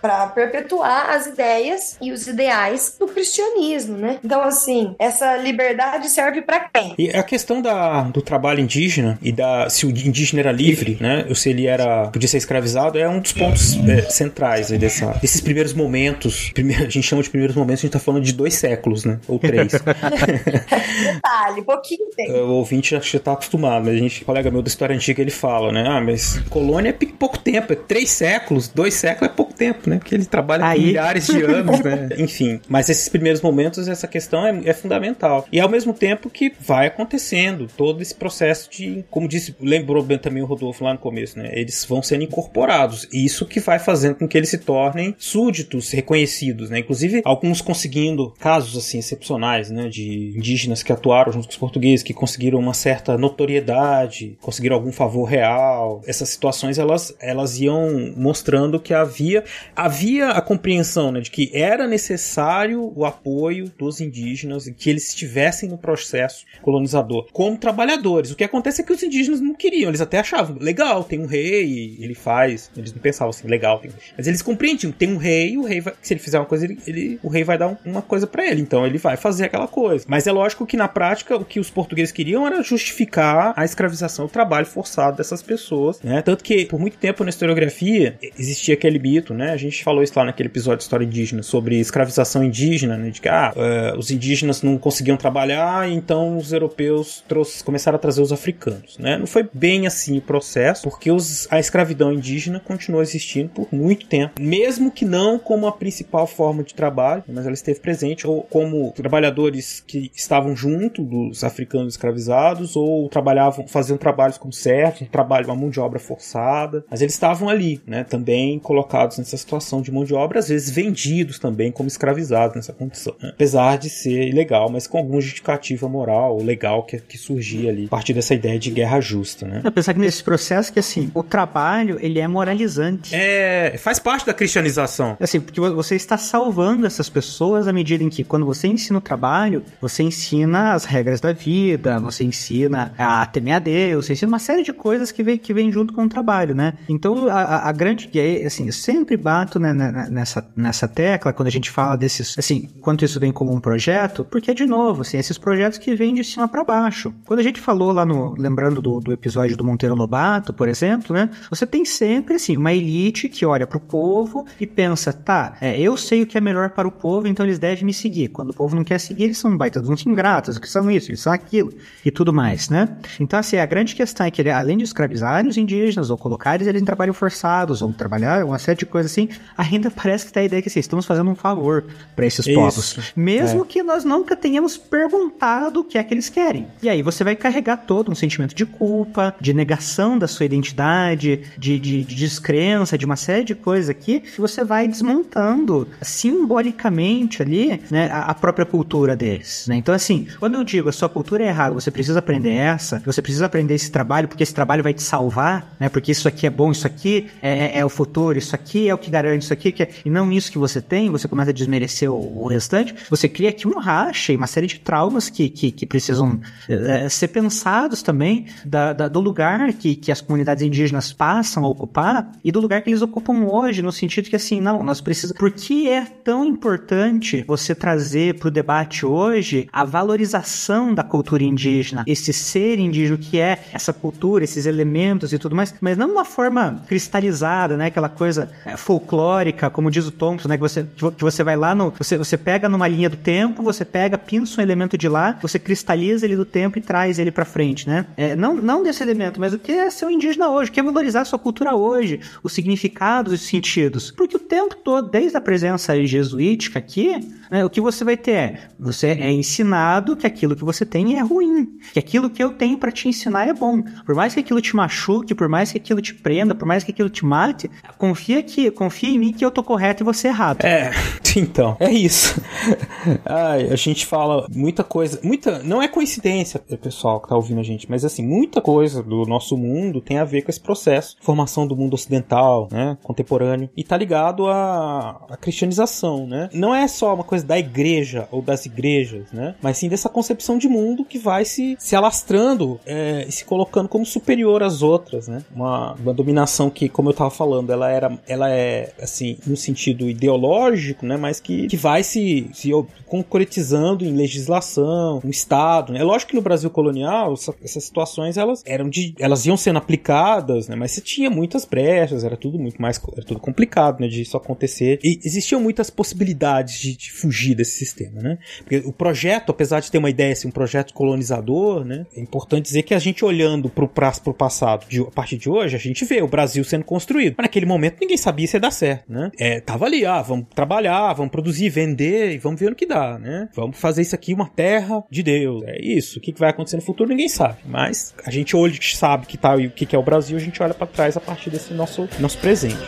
para perpetuar as ideias e os ideais do cristianismo, né? Então, assim, essa liberdade serve para quem? E a questão da, do trabalho indígena e da se o indígena era livre, né, ou se ele era podia ser escravizado, é um dos pontos é, centrais aí dessa, desses primeiros momentos. Primeiro, a gente chama de primeiros momentos, a gente tá falando de dois séculos, né? Ou três. *laughs* Detalhe, pouquinho tempo. O ouvinte já tá acostumado, mas a gente, colega meu da história antiga, ele fala, né? Ah, mas colônia é pouco tempo, é três séculos, dois séculos é pouco tempo, né? Porque ele trabalha Aí. milhares de anos, né? *laughs* Enfim, mas esses primeiros momentos, essa questão é, é fundamental. E ao mesmo tempo que vai acontecendo todo esse processo de, como disse, lembrou bem também o Rodolfo lá no começo, né? Eles vão sendo incorporados. E isso que vai fazendo com que eles se tornem súditos reconhecidos, né? Inclusive, alguns conseguindo casos assim excepcionais, né? De indígenas que atuaram junto com os portugueses, que conseguiram uma certa notoriedade, conseguiram algum favor real. Essas situações elas, elas iam mostrando que havia havia a compreensão né, de que era necessário o apoio dos indígenas e que eles estivessem no processo colonizador como trabalhadores. O que acontece é que os indígenas não queriam, eles até achavam legal, tem um rei, ele faz. Eles não pensavam assim, legal, tem... mas eles compreendiam, tem um rei, o rei vai, se ele fizer uma coisa, ele, ele o rei vai dar uma coisa para ele, então ele vai fazer aquela coisa. Mas é lógico que na prática o que os portugueses queriam era justificar a escravização, o trabalho forçado dessas pessoas, né? Tanto que por muito tempo na historiografia existia aquele mito, né? A gente falou isso lá naquele episódio de história indígena sobre escravização indígena, né? De que ah, uh, os indígenas não conseguiam trabalhar, então os europeus começaram a trazer os africanos, né? Não foi bem assim o processo, porque os, a escravidão indígena continuou existindo por muito tempo, mesmo que não como a principal forma de trabalho, mas ela esteve presente ou como trabalhadores que estavam junto dos africanos escravizados ou trabalhavam, faziam trabalhos como certo, um trabalho, uma mão de obra forçada, mas eles estavam ali, né? Também colocados nessa situação de mão de obra, às vezes vendidos também como escravizados nessa condição, né? apesar de ser ilegal, mas com alguma justificativa moral legal que, que surgia ali a partir dessa ideia de guerra justa, né? Apesar que nesse processo que assim assim, o trabalho, ele é moralizante. É, faz parte da cristianização. Assim, porque você está salvando essas pessoas à medida em que, quando você ensina o trabalho, você ensina as regras da vida, você ensina a temer a Deus, você ensina uma série de coisas que vem, que vem junto com o trabalho, né? Então, a, a grande, assim, eu sempre bato né, nessa, nessa tecla quando a gente fala desses, assim, quanto isso vem como um projeto, porque, de novo, assim, esses projetos que vêm de cima para baixo. Quando a gente falou lá no, lembrando do, do episódio do Monteiro Lobato, por exemplo, né? Você tem sempre, assim, uma elite que olha para o povo e pensa, tá, é, eu sei o que é melhor para o povo, então eles devem me seguir. Quando o povo não quer seguir, eles são baitas, uns ingratos, que são isso, eles são aquilo e tudo mais, né? Então, assim, a grande questão é que, além de escravizarem os indígenas ou colocar eles em trabalho forçados ou trabalhar uma série de coisas assim, ainda parece que tá a ideia que assim, estamos fazendo um favor para esses isso. povos. Mesmo é. que nós nunca tenhamos perguntado o que é que eles querem. E aí você vai carregar todo um sentimento de culpa, de negação da sua identidade, de, de, de descrença, de uma série de coisas aqui, que você vai desmontando simbolicamente ali, né, a, a própria cultura deles. Né? Então, assim, quando eu digo a sua cultura é errada, você precisa aprender essa, você precisa aprender esse trabalho, porque esse trabalho vai te salvar, né? Porque isso aqui é bom, isso aqui é, é, é o futuro, isso aqui é o que garante isso aqui, que é, e não isso que você tem, você começa a desmerecer o, o restante, você cria aqui um racha e uma série de traumas que, que, que precisam é, ser pensados também da, da, do lugar que, que as comunidades indígenas passam a ocupar e do lugar que eles ocupam hoje, no sentido que assim, não, nós precisamos. Por que é tão importante você trazer para o debate hoje a valorização da cultura indígena, esse ser indígena que é essa cultura, esses elementos e tudo mais, mas não de uma forma cristalizada, né? Aquela coisa é, folclórica, como diz o Thompson, né? Que você, que você vai lá no. Você, você pega numa linha do tempo, você pega, pinça um elemento de lá, você cristaliza ele do tempo e traz ele para frente, né? É, não, não desse elemento, mas o que é ser um indígena hoje, o que é valorizar sua cultura hoje, os significados e os sentidos. Porque o tempo todo, desde a presença jesuítica aqui, né, o que você vai ter é, você é ensinado que aquilo que você tem é ruim, que aquilo que eu tenho para te ensinar é bom. Por mais que aquilo te machuque, por mais que aquilo te prenda, por mais que aquilo te mate, confia que confia em mim que eu tô correto e você errado. É, *laughs* então, é isso. *laughs* Ai, a gente fala muita coisa, muita, não é coincidência, pessoal que tá ouvindo a gente, mas assim, muita coisa do nosso mundo tem a ver com esse processo, formação do mundo ocidental, né, contemporâneo, e tá ligado à, à cristianização, né? Não é só uma coisa da igreja ou das igrejas, né? Mas sim dessa concepção de mundo que vai se, se alastrando é, e se colocando como superior às outras, né? Uma, uma dominação que, como eu estava falando, ela era, ela é assim, no sentido ideológico, né? Mas que, que vai se, se concretizando em legislação, no Estado. Né? É lógico que no Brasil colonial essa, essas situações elas eram de, elas iam sendo aplicadas, né? Mas você tinha muitas brechas, era tudo muito mais, era tudo complicado, né? De isso acontecer e existiam muitas possibilidades de, de fugir desse sistema, né? Porque o projeto, apesar de ter uma ideia, assim, um projeto colonizador, né? É importante dizer que a gente olhando pro, pra, pro passado, de, a partir de hoje, a gente vê o Brasil sendo construído. Mas naquele momento ninguém sabia se ia dar certo, né? É, tava ali, ah, vamos trabalhar, vamos produzir, vender e vamos ver no que dá, né? Vamos fazer isso aqui uma terra de Deus. É isso. O que, que vai acontecer no futuro ninguém sabe. Mas a gente hoje sabe que tá, o que, que é o Brasil, a gente olha para trás a partir desse nosso, nosso presente.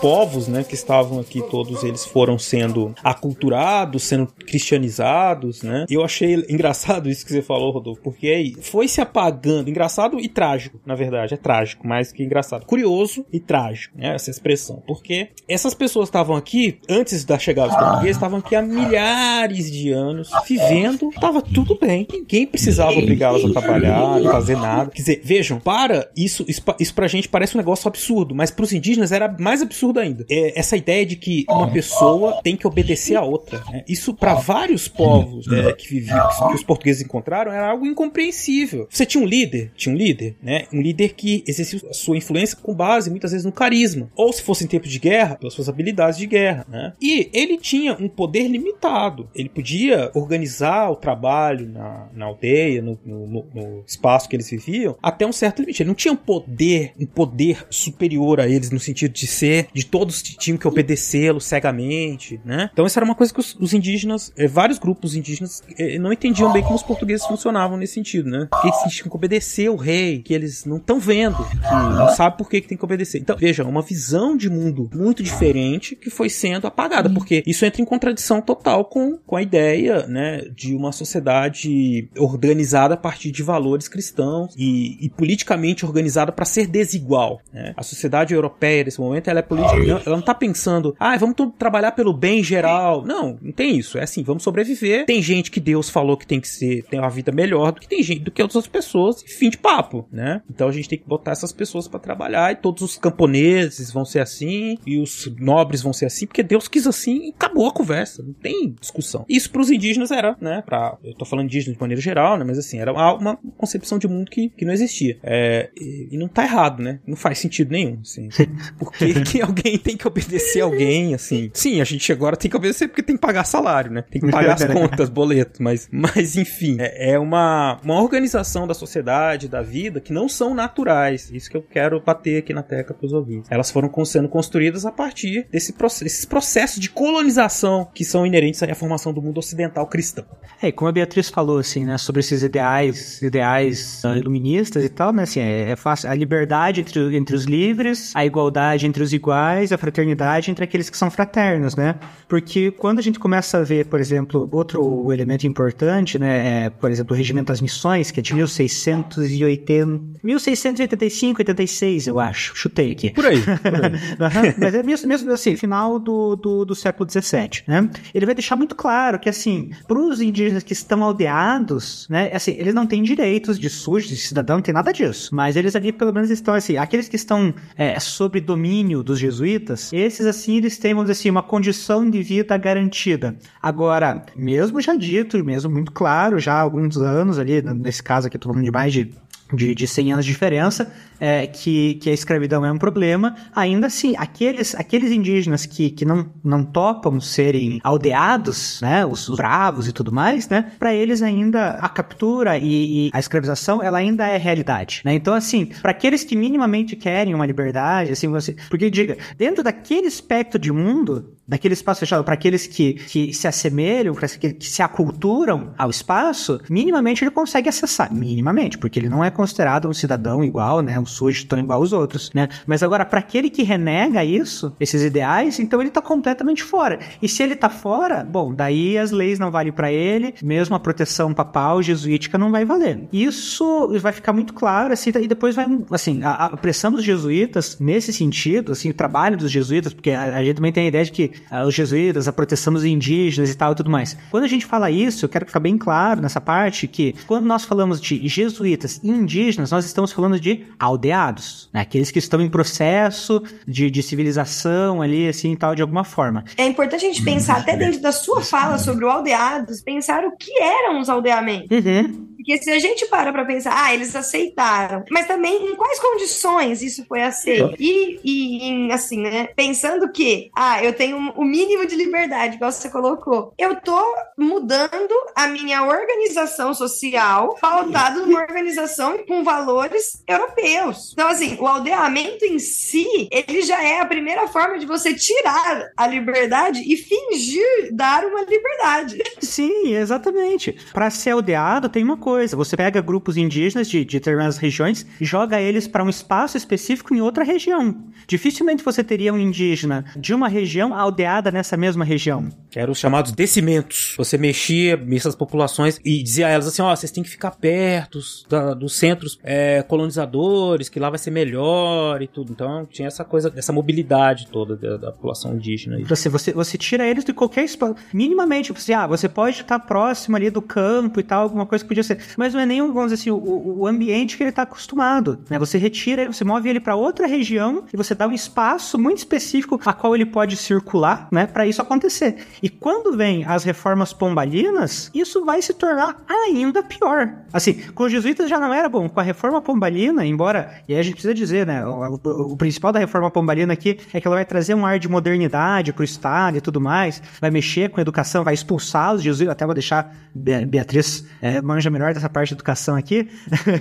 Povos, né, que estavam aqui, todos eles foram sendo aculturados, sendo cristianizados, né? Eu achei engraçado isso que você falou, Rodolfo, porque foi se apagando, engraçado e trágico, na verdade, é trágico, mais que engraçado, curioso e trágico, né, essa expressão, porque essas pessoas estavam aqui antes da chegada dos portugueses, estavam aqui há milhares de anos, vivendo, tava tudo bem, ninguém precisava obrigá-las a trabalhar, fazer nada. Quer dizer, vejam, para isso, isso, isso pra gente parece um negócio absurdo, mas pros indígenas era mais absurdo absurdo ainda. É essa ideia de que uma pessoa tem que obedecer a outra. Né? Isso, para vários povos é, que viviam, que os portugueses encontraram, era algo incompreensível. Você tinha um líder, tinha um líder, né? Um líder que exercia a sua influência com base, muitas vezes, no carisma. Ou se fosse em tempo de guerra, pelas suas habilidades de guerra, né? E ele tinha um poder limitado. Ele podia organizar o trabalho na, na aldeia, no, no, no espaço que eles viviam, até um certo limite. Ele não tinha um poder, um poder superior a eles, no sentido de ser, de todos tinham que obedecê-lo cegamente, né? Então isso era uma coisa que os, os indígenas, eh, vários grupos indígenas, eh, não entendiam bem como os portugueses funcionavam nesse sentido, né? Que eles tinham que obedecer o rei, que eles não estão vendo, que não sabem por que, que tem que obedecer. Então, veja, uma visão de mundo muito diferente que foi sendo apagada, porque isso entra em contradição total com, com a ideia, né, de uma sociedade organizada a partir de valores cristãos e, e politicamente organizada para ser desigual. Né? A sociedade europeia nesse momento ela é política, ela não está pensando, ah, vamos trabalhar pelo bem geral. Não, não tem isso. É assim, vamos sobreviver. Tem gente que Deus falou que tem que ser, tem uma vida melhor do que tem gente do que outras pessoas. Fim de papo, né? Então a gente tem que botar essas pessoas para trabalhar e todos os camponeses vão ser assim e os nobres vão ser assim porque Deus quis assim e acabou a conversa. Não tem discussão. Isso para os indígenas era, né? Para eu tô falando indígenas de maneira geral, né? Mas assim era uma, concepção de mundo que, que não existia. É, e, e, não tá errado, né? Não faz sentido nenhum, assim. *laughs* Porque que alguém tem que obedecer alguém, assim. Sim, a gente agora tem que obedecer porque tem que pagar salário, né? Tem que pagar as *laughs* contas, boleto, mas, mas enfim, é, é uma, uma organização da sociedade, da vida, que não são naturais. Isso que eu quero bater aqui na tecla pros ouvintes. Elas foram sendo construídas a partir desse processo, esses processos de colonização que são inerentes à formação do mundo ocidental cristão. É, como a Beatriz falou, assim, né, sobre esses ideais, ideais uh, iluministas e tal, né, assim, é, é fácil, a liberdade entre, entre os livres, a igualdade entre os iguais, a fraternidade entre aqueles que são fraternos, né? Porque quando a gente começa a ver, por exemplo, outro elemento importante, né, é, por exemplo, o Regimento das Missões, que é de 1680, 1685, 86, eu acho, chutei aqui. Por aí. *laughs* Por aí. Mas é mesmo, mesmo assim, final do, do, do século 17, né? Ele vai deixar muito claro que, assim, para os indígenas que estão aldeados, né, assim, eles não têm direitos de sujo, de cidadão, não tem nada disso. Mas eles ali, pelo menos, estão, assim, aqueles que estão é, sob domínio dos jesuítas, esses, assim, eles têm, vamos dizer assim, uma condição de vida garantida. Agora, mesmo já dito, mesmo muito claro, já há alguns anos ali, nesse caso aqui, tô falando de mais de de, de 100 anos de diferença, é, que, que a escravidão é um problema, ainda assim, aqueles, aqueles indígenas que, que não, não topam serem aldeados, né, os, os bravos e tudo mais, né, para eles ainda a captura e, e, a escravização, ela ainda é realidade, né, então assim, para aqueles que minimamente querem uma liberdade, assim, você, porque diga, dentro daquele espectro de mundo, daquele espaço fechado, para aqueles que, que se assemelham, para que, que se aculturam ao espaço, minimamente ele consegue acessar, minimamente, porque ele não é considerado um cidadão igual, né, um tão igual aos outros, né? Mas agora, para aquele que renega isso, esses ideais, então ele tá completamente fora. E se ele tá fora, bom, daí as leis não valem para ele, mesmo a proteção papal jesuítica não vai valer. Isso vai ficar muito claro, assim, e depois vai, assim, a, a pressão dos jesuítas, nesse sentido, assim, o trabalho dos jesuítas, porque a, a gente também tem a ideia de que os jesuítas, a proteção dos indígenas e tal e tudo mais. Quando a gente fala isso, eu quero ficar bem claro nessa parte que quando nós falamos de jesuítas e indígenas, nós estamos falando de aldeados, né? aqueles que estão em processo de, de civilização ali, assim, tal, de alguma forma. É importante a gente pensar, até dentro da sua fala sobre o aldeados, pensar o que eram os aldeamentos. Uhum. Porque se a gente para para pensar, ah, eles aceitaram, mas também em quais condições isso foi aceito? E, e assim, né, pensando que, ah, eu tenho o mínimo de liberdade, igual você colocou, eu tô mudando a minha organização social pautado numa organização com valores europeus. Então, assim, o aldeamento em si, ele já é a primeira forma de você tirar a liberdade e fingir dar uma liberdade. Sim, exatamente. Para ser aldeado, tem uma coisa coisa. Você pega grupos indígenas de, de determinadas regiões e joga eles para um espaço específico em outra região. Dificilmente você teria um indígena de uma região aldeada nessa mesma região. eram os chamados descimentos. Você mexia nessas populações e dizia a elas assim, ó, oh, vocês têm que ficar perto da, dos centros é, colonizadores, que lá vai ser melhor e tudo. Então tinha essa coisa, essa mobilidade toda da, da população indígena. Você, você, você tira eles de qualquer espaço, minimamente, você, ah, você pode estar próximo ali do campo e tal, alguma coisa que podia ser, mas não é nem, vamos dizer assim, o, o ambiente que ele está acostumado, né? Você retira, você move ele para outra região e você dá um espaço muito específico a qual ele pode circular, né, para isso acontecer. E quando vem as reformas pombalinas, isso vai se tornar ainda pior. Assim, com os jesuítas já não era bom, com a reforma pombalina, embora, e aí a gente precisa dizer, né, o, o, o principal da reforma pombalina aqui é que ela vai trazer um ar de modernidade pro Estado e tudo mais, vai mexer com a educação, vai expulsá-los, Jesus, até vou deixar Beatriz é, manja melhor dessa parte de educação aqui,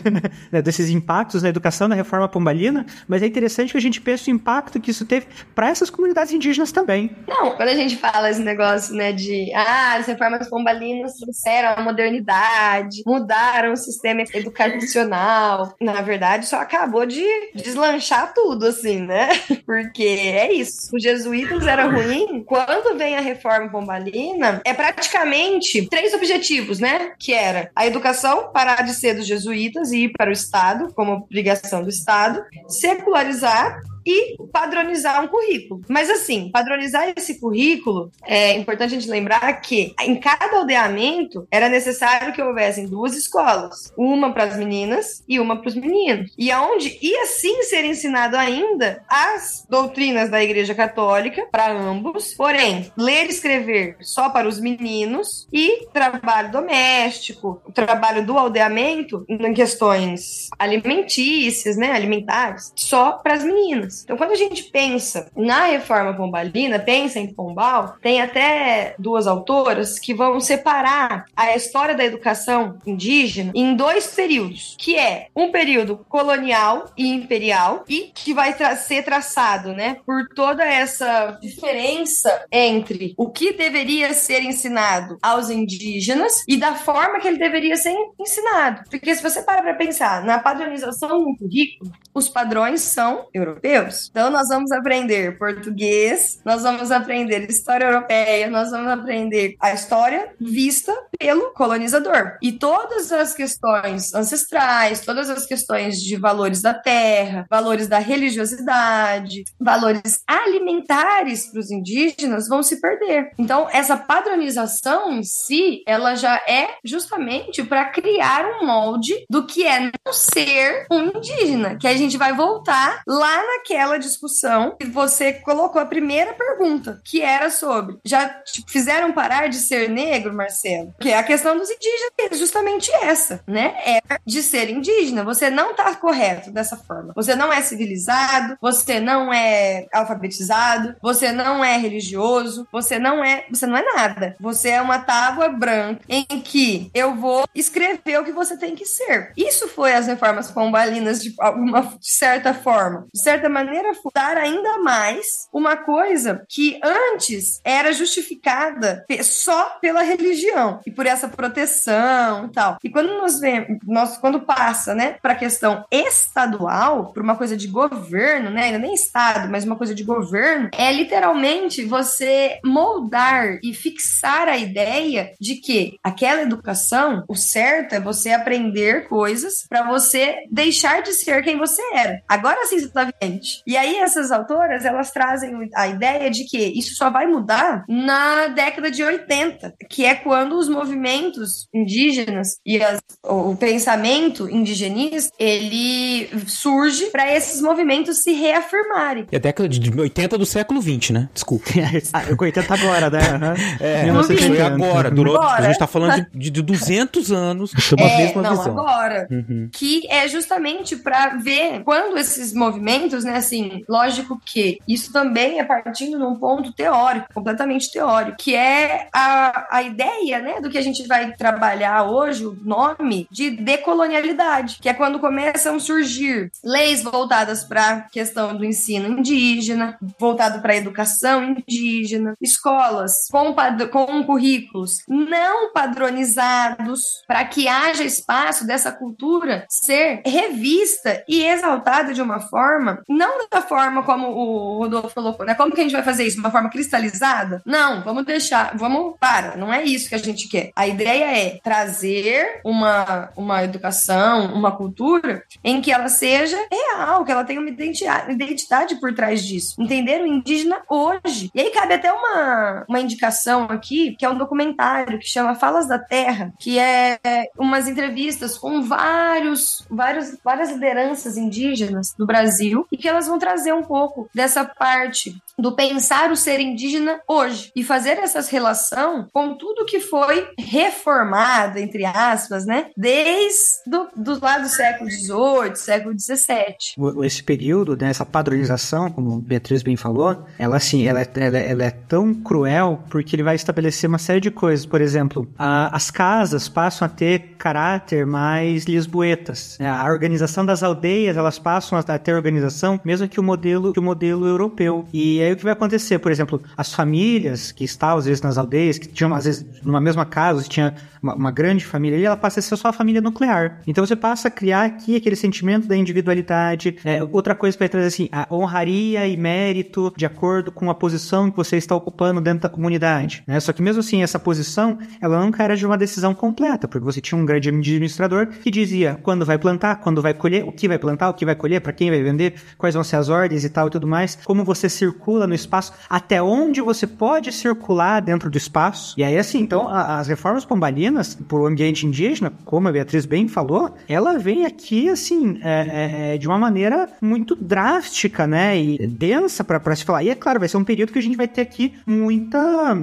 *laughs* né, desses impactos na educação da reforma pombalina, mas é interessante que a gente pense o impacto que isso teve para essas comunidades indígenas também. Não, quando a gente fala esse negócio, né, de ah, as reformas pombalinas trouxeram a modernidade, mudaram o sistema educacional, na verdade, só acabou de deslanchar tudo, assim, né? *laughs* Porque é isso. Os jesuítas era ruim. Quando vem a reforma pombalina, é praticamente três objetivos, né? Que era a educação parar de ser dos jesuítas e ir para o Estado, como obrigação do Estado, secularizar e padronizar um currículo. Mas assim, padronizar esse currículo, é importante a gente lembrar que em cada aldeamento era necessário que houvessem duas escolas, uma para as meninas e uma para os meninos. E aonde ia sim ser ensinado ainda as doutrinas da Igreja Católica para ambos, porém, ler e escrever só para os meninos e trabalho doméstico, trabalho do aldeamento em questões alimentícias, né, alimentares, só para as meninas. Então, quando a gente pensa na reforma pombalina, pensa em Pombal, tem até duas autoras que vão separar a história da educação indígena em dois períodos, que é um período colonial e imperial e que vai tra ser traçado, né, por toda essa diferença entre o que deveria ser ensinado aos indígenas e da forma que ele deveria ser ensinado. Porque se você para para pensar na padronização do currículo, os padrões são europeus então, nós vamos aprender português, nós vamos aprender história europeia, nós vamos aprender a história vista pelo colonizador. E todas as questões ancestrais, todas as questões de valores da terra, valores da religiosidade, valores alimentares para os indígenas vão se perder. Então, essa padronização em si, ela já é justamente para criar um molde do que é não ser um indígena, que a gente vai voltar lá naquele aquela discussão você colocou a primeira pergunta, que era sobre: já te fizeram parar de ser negro, Marcelo? Que é a questão dos indígenas é justamente essa, né? É de ser indígena. Você não tá correto dessa forma. Você não é civilizado, você não é alfabetizado, você não é religioso, você não é, você não é nada. Você é uma tábua branca em que eu vou escrever o que você tem que ser. Isso foi as reformas pombalinas de alguma de certa forma. De certa maneira maneira fundar ainda mais uma coisa que antes era justificada só pela religião e por essa proteção e tal. E quando nós vemos, nós, quando passa, né, para a questão estadual, para uma coisa de governo, né, ainda nem estado, mas uma coisa de governo, é literalmente você moldar e fixar a ideia de que aquela educação, o certo é você aprender coisas para você deixar de ser quem você era. Agora sim você está vivente. E aí essas autoras, elas trazem a ideia de que isso só vai mudar na década de 80, que é quando os movimentos indígenas e as, o pensamento indigenista, ele surge para esses movimentos se reafirmarem. E a década de 80 do século 20, né? Desculpa. *laughs* ah, o 80 agora, né? Uhum. *laughs* É, foi agora. Durou, agora. A gente tá falando de, *laughs* de 200 anos uma é, mesma não, visão. agora. Uhum. Que é justamente para ver quando esses movimentos, né, assim, lógico que isso também é partindo de um ponto teórico, completamente teórico, que é a, a ideia, né, do que a gente vai trabalhar hoje, o nome de decolonialidade, que é quando começam a surgir leis voltadas para a questão do ensino indígena, voltado para a educação indígena, escolas com, com currículos não padronizados, para que haja espaço dessa cultura ser revista e exaltada de uma forma não não da forma como o Rodolfo colocou, né? Como que a gente vai fazer isso? De uma forma cristalizada? Não, vamos deixar, vamos, para, não é isso que a gente quer. A ideia é trazer uma, uma educação, uma cultura em que ela seja real, que ela tenha uma identidade, identidade por trás disso. Entender o indígena hoje. E aí cabe até uma, uma indicação aqui, que é um documentário que chama Falas da Terra, que é umas entrevistas com vários, vários, várias lideranças indígenas do Brasil e que elas vão trazer um pouco dessa parte do pensar o ser indígena hoje e fazer essa relação com tudo que foi reformado, entre aspas, né? Desde do, do lado do século XVIII, século XVII. Esse período, né, essa padronização, como Beatriz bem falou, ela assim, ela, é, ela, ela é tão cruel porque ele vai estabelecer uma série de coisas. Por exemplo, a, as casas passam a ter caráter mais lisboetas. Né? A organização das aldeias, elas passam a ter organização mesmo que o modelo que o modelo europeu. E aí o que vai acontecer? Por exemplo, as famílias que estavam às vezes nas aldeias, que tinham às vezes numa mesma casa, tinha uma, uma grande família ali, ela passa a ser só a família nuclear. Então você passa a criar aqui aquele sentimento da individualidade. É, outra coisa para trazer assim, a honraria e mérito de acordo com a posição que você está ocupando dentro da comunidade. Né? Só que mesmo assim, essa posição, ela nunca era de uma decisão completa, porque você tinha um grande administrador que dizia quando vai plantar, quando vai colher, o que vai plantar, o que vai colher, para quem vai vender, quais vão ser as ordens e tal e tudo mais, como você circula no espaço, até onde você pode circular dentro do espaço. E aí, assim, então, a, as reformas pombalinas para o ambiente indígena, como a Beatriz bem falou, ela vem aqui, assim, é, é, é de uma maneira muito drástica, né, e densa para se falar. E é claro, vai ser um período que a gente vai ter aqui muita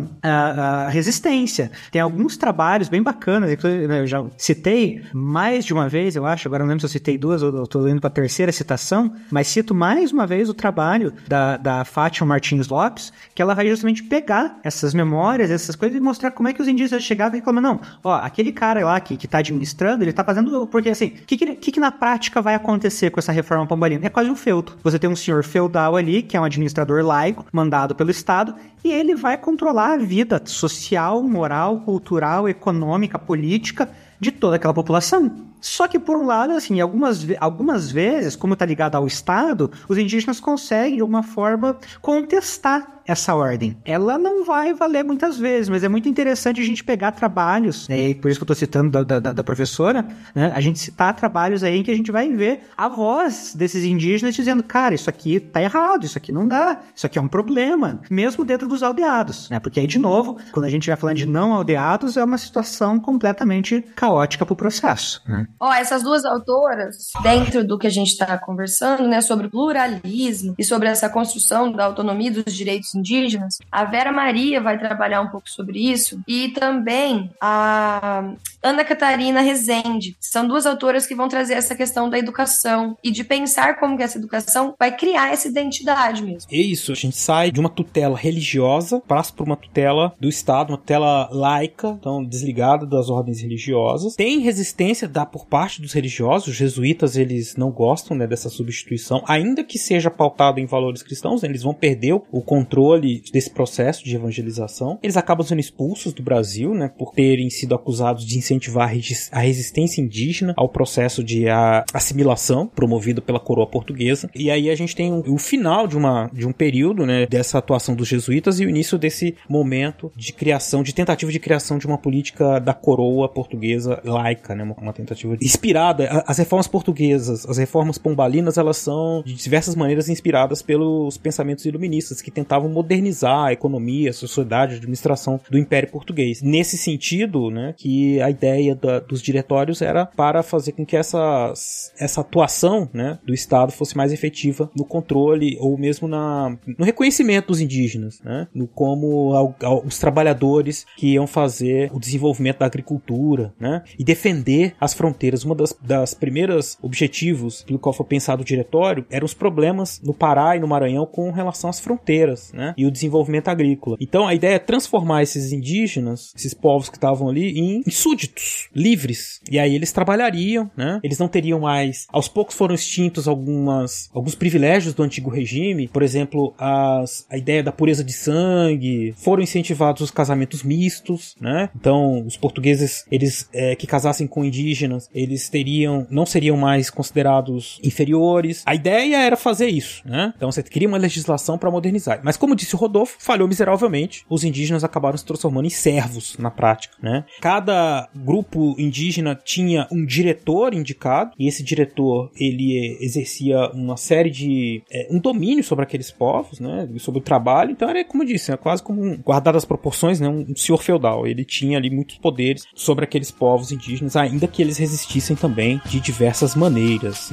resistência. Tem alguns trabalhos bem bacanas, né, eu já citei mais de uma vez, eu acho, agora não lembro se eu citei duas ou estou indo para a terceira citação, mas cito mais uma vez o trabalho da, da Fátima Martins Lopes, que ela vai justamente pegar essas memórias, essas coisas e mostrar como é que os indígenas chegavam e reclamam, não, ó, aquele cara lá que, que tá administrando, ele tá fazendo, porque assim, o que, que, que, na prática vai acontecer com essa reforma pombalina? É quase um feudo. Você tem um senhor feudal ali, que é um administrador laico, mandado pelo Estado, e ele vai controlar a vida social, moral, cultural, econômica, política de toda aquela população. Só que, por um lado, assim, algumas, algumas vezes, como está ligado ao Estado, os indígenas conseguem, de alguma forma, contestar essa ordem. Ela não vai valer muitas vezes, mas é muito interessante a gente pegar trabalhos, né, e por isso que eu estou citando da, da, da, professora, né, a gente citar trabalhos aí em que a gente vai ver a voz desses indígenas dizendo, cara, isso aqui tá errado, isso aqui não dá, isso aqui é um problema, mesmo dentro dos aldeados, né, porque aí, de novo, quando a gente vai falando de não aldeados, é uma situação completamente caótica para o processo. Né? Ó, essas duas autoras, dentro do que a gente está conversando, né, sobre pluralismo e sobre essa construção da autonomia dos direitos indígenas. A Vera Maria vai trabalhar um pouco sobre isso e também a Ana Catarina Rezende. São duas autoras que vão trazer essa questão da educação e de pensar como que essa educação vai criar essa identidade mesmo. É isso, a gente sai de uma tutela religiosa, passa por uma tutela do Estado, uma tutela laica, então desligada das ordens religiosas. Tem resistência da por parte dos religiosos, os jesuítas eles não gostam né, dessa substituição, ainda que seja pautado em valores cristãos, né, eles vão perder o controle desse processo de evangelização. Eles acabam sendo expulsos do Brasil, né, por terem sido acusados de incentivar a resistência indígena ao processo de assimilação promovido pela coroa portuguesa. E aí a gente tem o, final de, uma, de um período, né, dessa atuação dos jesuítas e o início desse momento de criação, de tentativa de criação de uma política da coroa portuguesa laica, né, uma, uma inspirada. As reformas portuguesas, as reformas pombalinas, elas são de diversas maneiras inspiradas pelos pensamentos iluministas que tentavam modernizar a economia, a sociedade, a administração do Império Português. Nesse sentido, né, que a ideia da, dos diretórios era para fazer com que essa, essa atuação né, do Estado fosse mais efetiva no controle ou mesmo na, no reconhecimento dos indígenas, né, no como ao, ao, os trabalhadores que iam fazer o desenvolvimento da agricultura né, e defender as fronteiras. Uma das, das primeiras objetivos pelo qual foi pensado o diretório eram os problemas no Pará e no Maranhão com relação às fronteiras né? E o desenvolvimento agrícola. Então a ideia é transformar esses indígenas, esses povos que estavam ali, em, em súditos, livres. E aí eles trabalhariam, né? Eles não teriam mais. Aos poucos foram extintos algumas, alguns privilégios do antigo regime, por exemplo, as, a ideia da pureza de sangue, foram incentivados os casamentos mistos, né? Então os portugueses, eles é, que casassem com indígenas, eles teriam, não seriam mais considerados inferiores. A ideia era fazer isso, né? Então você cria uma legislação para modernizar. Mas como disse o Rodolfo, falhou miseravelmente. Os indígenas acabaram se transformando em servos na prática, né? Cada grupo indígena tinha um diretor indicado e esse diretor ele exercia uma série de é, um domínio sobre aqueles povos, né? Sobre o trabalho. Então era como eu disse, é quase como um, guardado as proporções, né? Um, um senhor feudal. Ele tinha ali muitos poderes sobre aqueles povos indígenas, ainda que eles resistissem também de diversas maneiras.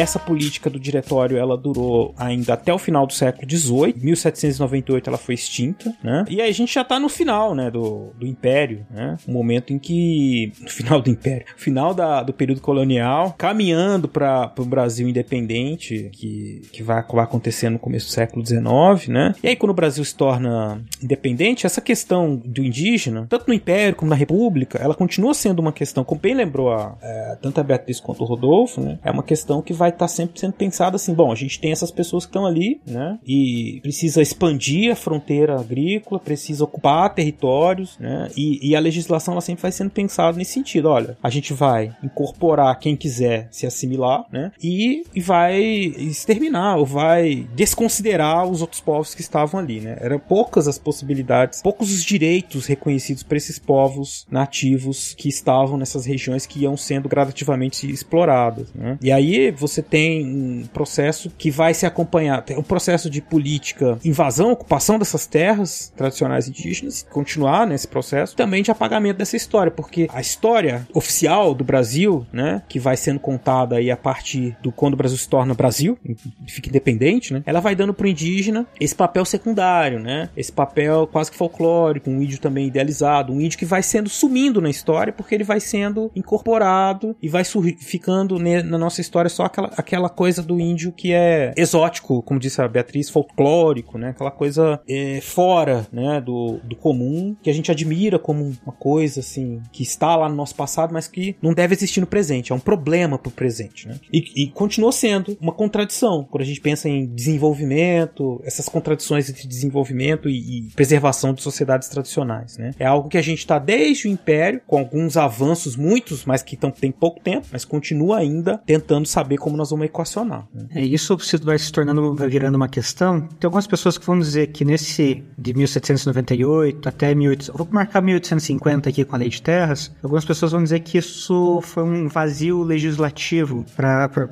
Essa política do diretório ela durou ainda até o final do século XVIII. 1798 ela foi extinta, né? E aí a gente já tá no final, né, do, do Império, né? O momento em que no final do Império, final da, do período colonial, caminhando para o Brasil independente, que, que vai, vai acontecer no começo do século XIX, né? E aí quando o Brasil se torna independente, essa questão do indígena, tanto no Império como na República, ela continua sendo uma questão, como bem lembrou a, é, tanto a Beatriz quanto o Rodolfo, né? É uma questão que vai estar sempre sendo pensada assim, bom, a gente tem essas pessoas que estão ali, né? E precisa expandir a fronteira agrícola, precisa ocupar territórios, né? E, e a legislação ela sempre vai sendo pensada nesse sentido, olha, a gente vai incorporar quem quiser se assimilar, né? E, e vai exterminar ou vai desconsiderar os outros povos que estavam ali, né? Eram poucas as possibilidades, poucos os direitos reconhecidos para esses povos nativos que estavam nessas regiões que iam sendo gradativamente exploradas, né? E aí você tem um processo que vai se acompanhar, tem um processo de política, invasão, ocupação dessas terras tradicionais indígenas, continuar nesse processo, também de apagamento dessa história, porque a história oficial do Brasil, né, que vai sendo contada aí a partir do quando o Brasil se torna Brasil, fica independente, né, ela vai dando pro indígena esse papel secundário, né, esse papel quase que folclórico, um índio também idealizado, um índio que vai sendo sumindo na história porque ele vai sendo incorporado e vai ficando na nossa história só aquela, aquela coisa do índio que é exótico, como disse a Beatriz, folclórico, né? Aquela coisa é, fora, né? Do, do comum, que a gente admira como uma coisa, assim, que está lá no nosso passado, mas que não deve existir no presente. É um problema pro presente, né? E, e continua sendo uma contradição. Quando a gente pensa em desenvolvimento, essas contradições entre desenvolvimento e, e preservação de sociedades tradicionais, né? É algo que a gente está desde o Império, com alguns avanços, muitos, mas que tão, tem pouco tempo, mas continua ainda tentando saber como nós vamos equacionar. É, isso vai se tornando, vai virando uma questão. Tem algumas pessoas que vão dizer que nesse de 1798 até 1800, vou marcar 1850 aqui com a Lei de Terras, algumas pessoas vão dizer que isso foi um vazio legislativo para pra,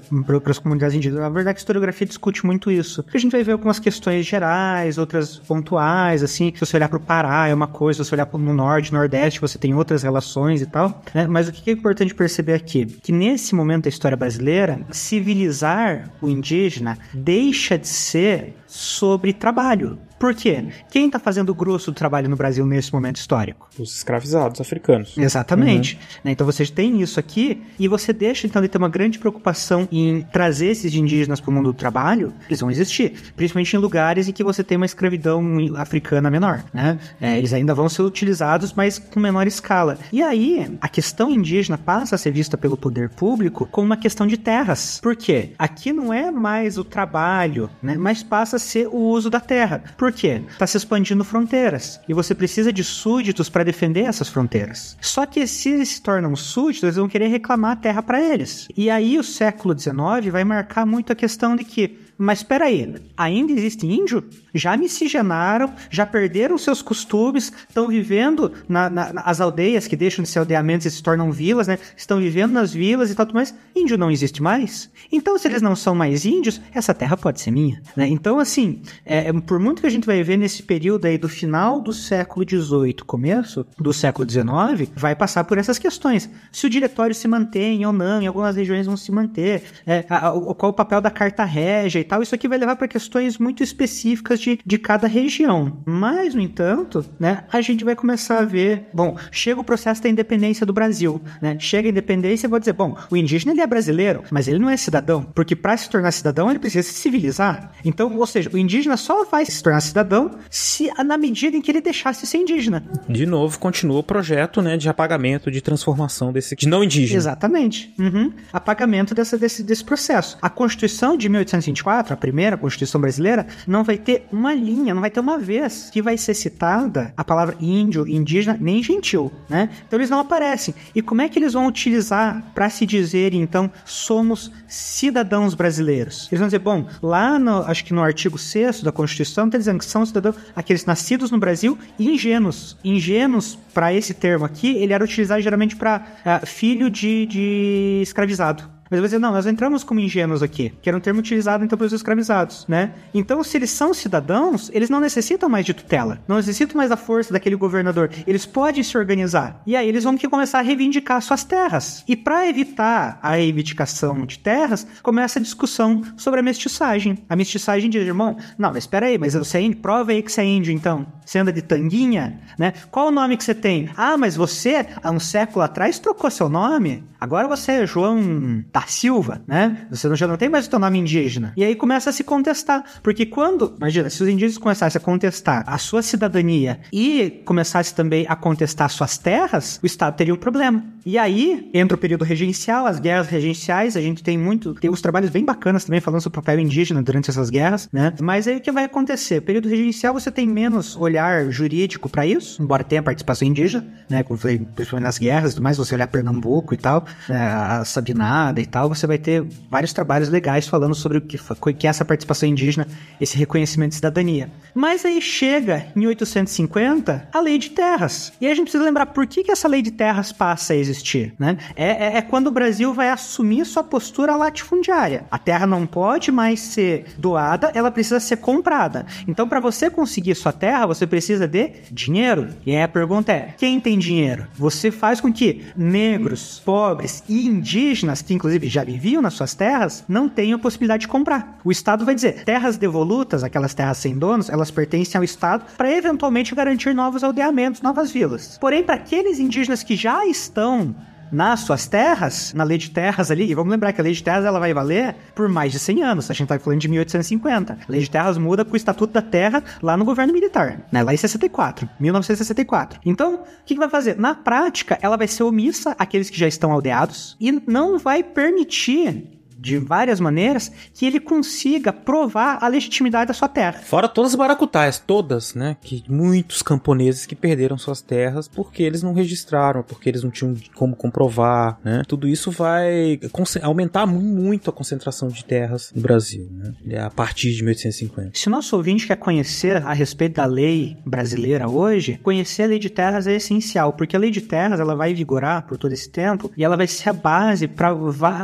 as comunidades indígenas. Na verdade, a historiografia discute muito isso. A gente vai ver algumas questões gerais, outras pontuais, assim, se você olhar para o Pará é uma coisa, se você olhar para o Norte, Nordeste, você tem outras relações e tal, né? Mas o que é importante perceber aqui? Que nesse momento da história brasileira, civilizar o indígena deixa de ser sobre trabalho. Por quê? Quem está fazendo o grosso do trabalho no Brasil nesse momento histórico? Os escravizados africanos. Exatamente. Uhum. Né? Então vocês têm isso aqui e você deixa então de ter uma grande preocupação em trazer esses indígenas para o mundo do trabalho, eles vão existir, principalmente em lugares em que você tem uma escravidão africana menor, né? É, eles ainda vão ser utilizados, mas com menor escala. E aí, a questão indígena passa a ser vista pelo poder público como uma questão de terras. Por quê? Aqui não é mais o trabalho, né? Mas passa a ser o uso da terra. Por quê? Está se expandindo fronteiras e você precisa de súditos para defender essas fronteiras. Só que se eles se tornam súditos, eles vão querer reclamar a terra para eles. E aí o século XIX vai marcar muito a questão de que mas espera aí, ainda existe índio? Já miscigenaram, já perderam seus costumes, estão vivendo na, na, nas aldeias que deixam de ser aldeamentos e se tornam vilas, né? Estão vivendo nas vilas e tal, mas índio não existe mais? Então, se eles não são mais índios, essa terra pode ser minha, né? Então, assim, é, é por muito que a gente vai ver nesse período aí do final do século XVIII, começo do século XIX, vai passar por essas questões. Se o diretório se mantém ou não, em algumas regiões vão se manter, é, a, a, qual o papel da carta régia e tal, isso aqui vai levar para questões muito específicas de, de cada região. Mas, no entanto, né, a gente vai começar a ver, bom, chega o processo da independência do Brasil, né? Chega a independência, vou dizer, bom, o indígena ele é brasileiro, mas ele não é cidadão, porque para se tornar cidadão ele precisa se civilizar. Então, ou seja, o indígena só vai se tornar cidadão se na medida em que ele deixasse de ser indígena. De novo, continua o projeto, né, de apagamento, de transformação desse de não indígena. Exatamente. Uhum. Apagamento dessa, desse, desse processo. A Constituição de 1824 a primeira Constituição brasileira, não vai ter uma linha, não vai ter uma vez que vai ser citada a palavra índio, indígena, nem gentil, né? Então eles não aparecem. E como é que eles vão utilizar para se dizer, então, somos cidadãos brasileiros? Eles vão dizer, bom, lá no, acho que no artigo 6 da Constituição está dizendo que são cidadãos, aqueles nascidos no Brasil ingênuos. Ingênuos, para esse termo aqui, ele era utilizado geralmente para uh, ah, filho de, de escravizado. Mas vai dizer, não, nós entramos como ingênuos aqui, que era um termo utilizado então pelos escravizados, né? Então, se eles são cidadãos, eles não necessitam mais de tutela, não necessitam mais da força daquele governador, eles podem se organizar. E aí eles vão que começar a reivindicar suas terras. E para evitar a reivindicação de terras, começa a discussão sobre a mestiçagem. A mestiçagem diz, irmão, não, mas espera aí, mas você é índio, prova aí que você é índio então. Você anda de tanguinha, né? Qual o nome que você tem? Ah, mas você, há um século atrás, trocou seu nome. Agora você é João da Silva, né? Você já não tem mais o seu nome indígena. E aí começa a se contestar. Porque quando, imagina, se os indígenas começassem a contestar a sua cidadania e começassem também a contestar suas terras, o Estado teria um problema. E aí entra o período regencial, as guerras regenciais, a gente tem muito, tem uns trabalhos bem bacanas também falando sobre o papel indígena durante essas guerras, né? Mas aí o que vai acontecer? Período regencial você tem menos olhar jurídico para isso, embora tenha participação indígena, né? Como falei, principalmente nas guerras, mas você olhar Pernambuco e tal, né? a Sabinada e tal, você vai ter vários trabalhos legais falando sobre o que, que é essa participação indígena, esse reconhecimento de cidadania. Mas aí chega em 1850 a lei de terras. E aí a gente precisa lembrar por que, que essa lei de terras passa a existir, né? É, é, é quando o Brasil vai assumir sua postura latifundiária. A terra não pode mais ser doada, ela precisa ser comprada. Então, para você conseguir sua terra, você precisa de dinheiro. E aí a pergunta é: quem tem dinheiro? Você faz com que negros, pobres e indígenas, que inclusive já viviam nas suas terras, não tenham a possibilidade de comprar. O Estado vai dizer: terras devolutas, aquelas terras sem donos, elas pertencem ao Estado para eventualmente garantir novos aldeamentos, novas vilas. Porém, para aqueles indígenas que já estão nas suas terras, na lei de terras ali, e vamos lembrar que a lei de terras ela vai valer por mais de 100 anos, a gente tá falando de 1850. A lei de terras muda com o Estatuto da Terra lá no governo militar, né, lá em 64, 1964. Então, o que, que vai fazer? Na prática, ela vai ser omissa àqueles que já estão aldeados e não vai permitir de várias maneiras que ele consiga provar a legitimidade da sua terra. Fora todas as baracutais, todas, né? Que muitos camponeses que perderam suas terras porque eles não registraram, porque eles não tinham como comprovar, né? Tudo isso vai aumentar muito a concentração de terras no Brasil, né? A partir de 1850. Se o nosso ouvinte quer conhecer a respeito da lei brasileira hoje, conhecer a lei de terras é essencial, porque a lei de terras ela vai vigorar por todo esse tempo e ela vai ser a base para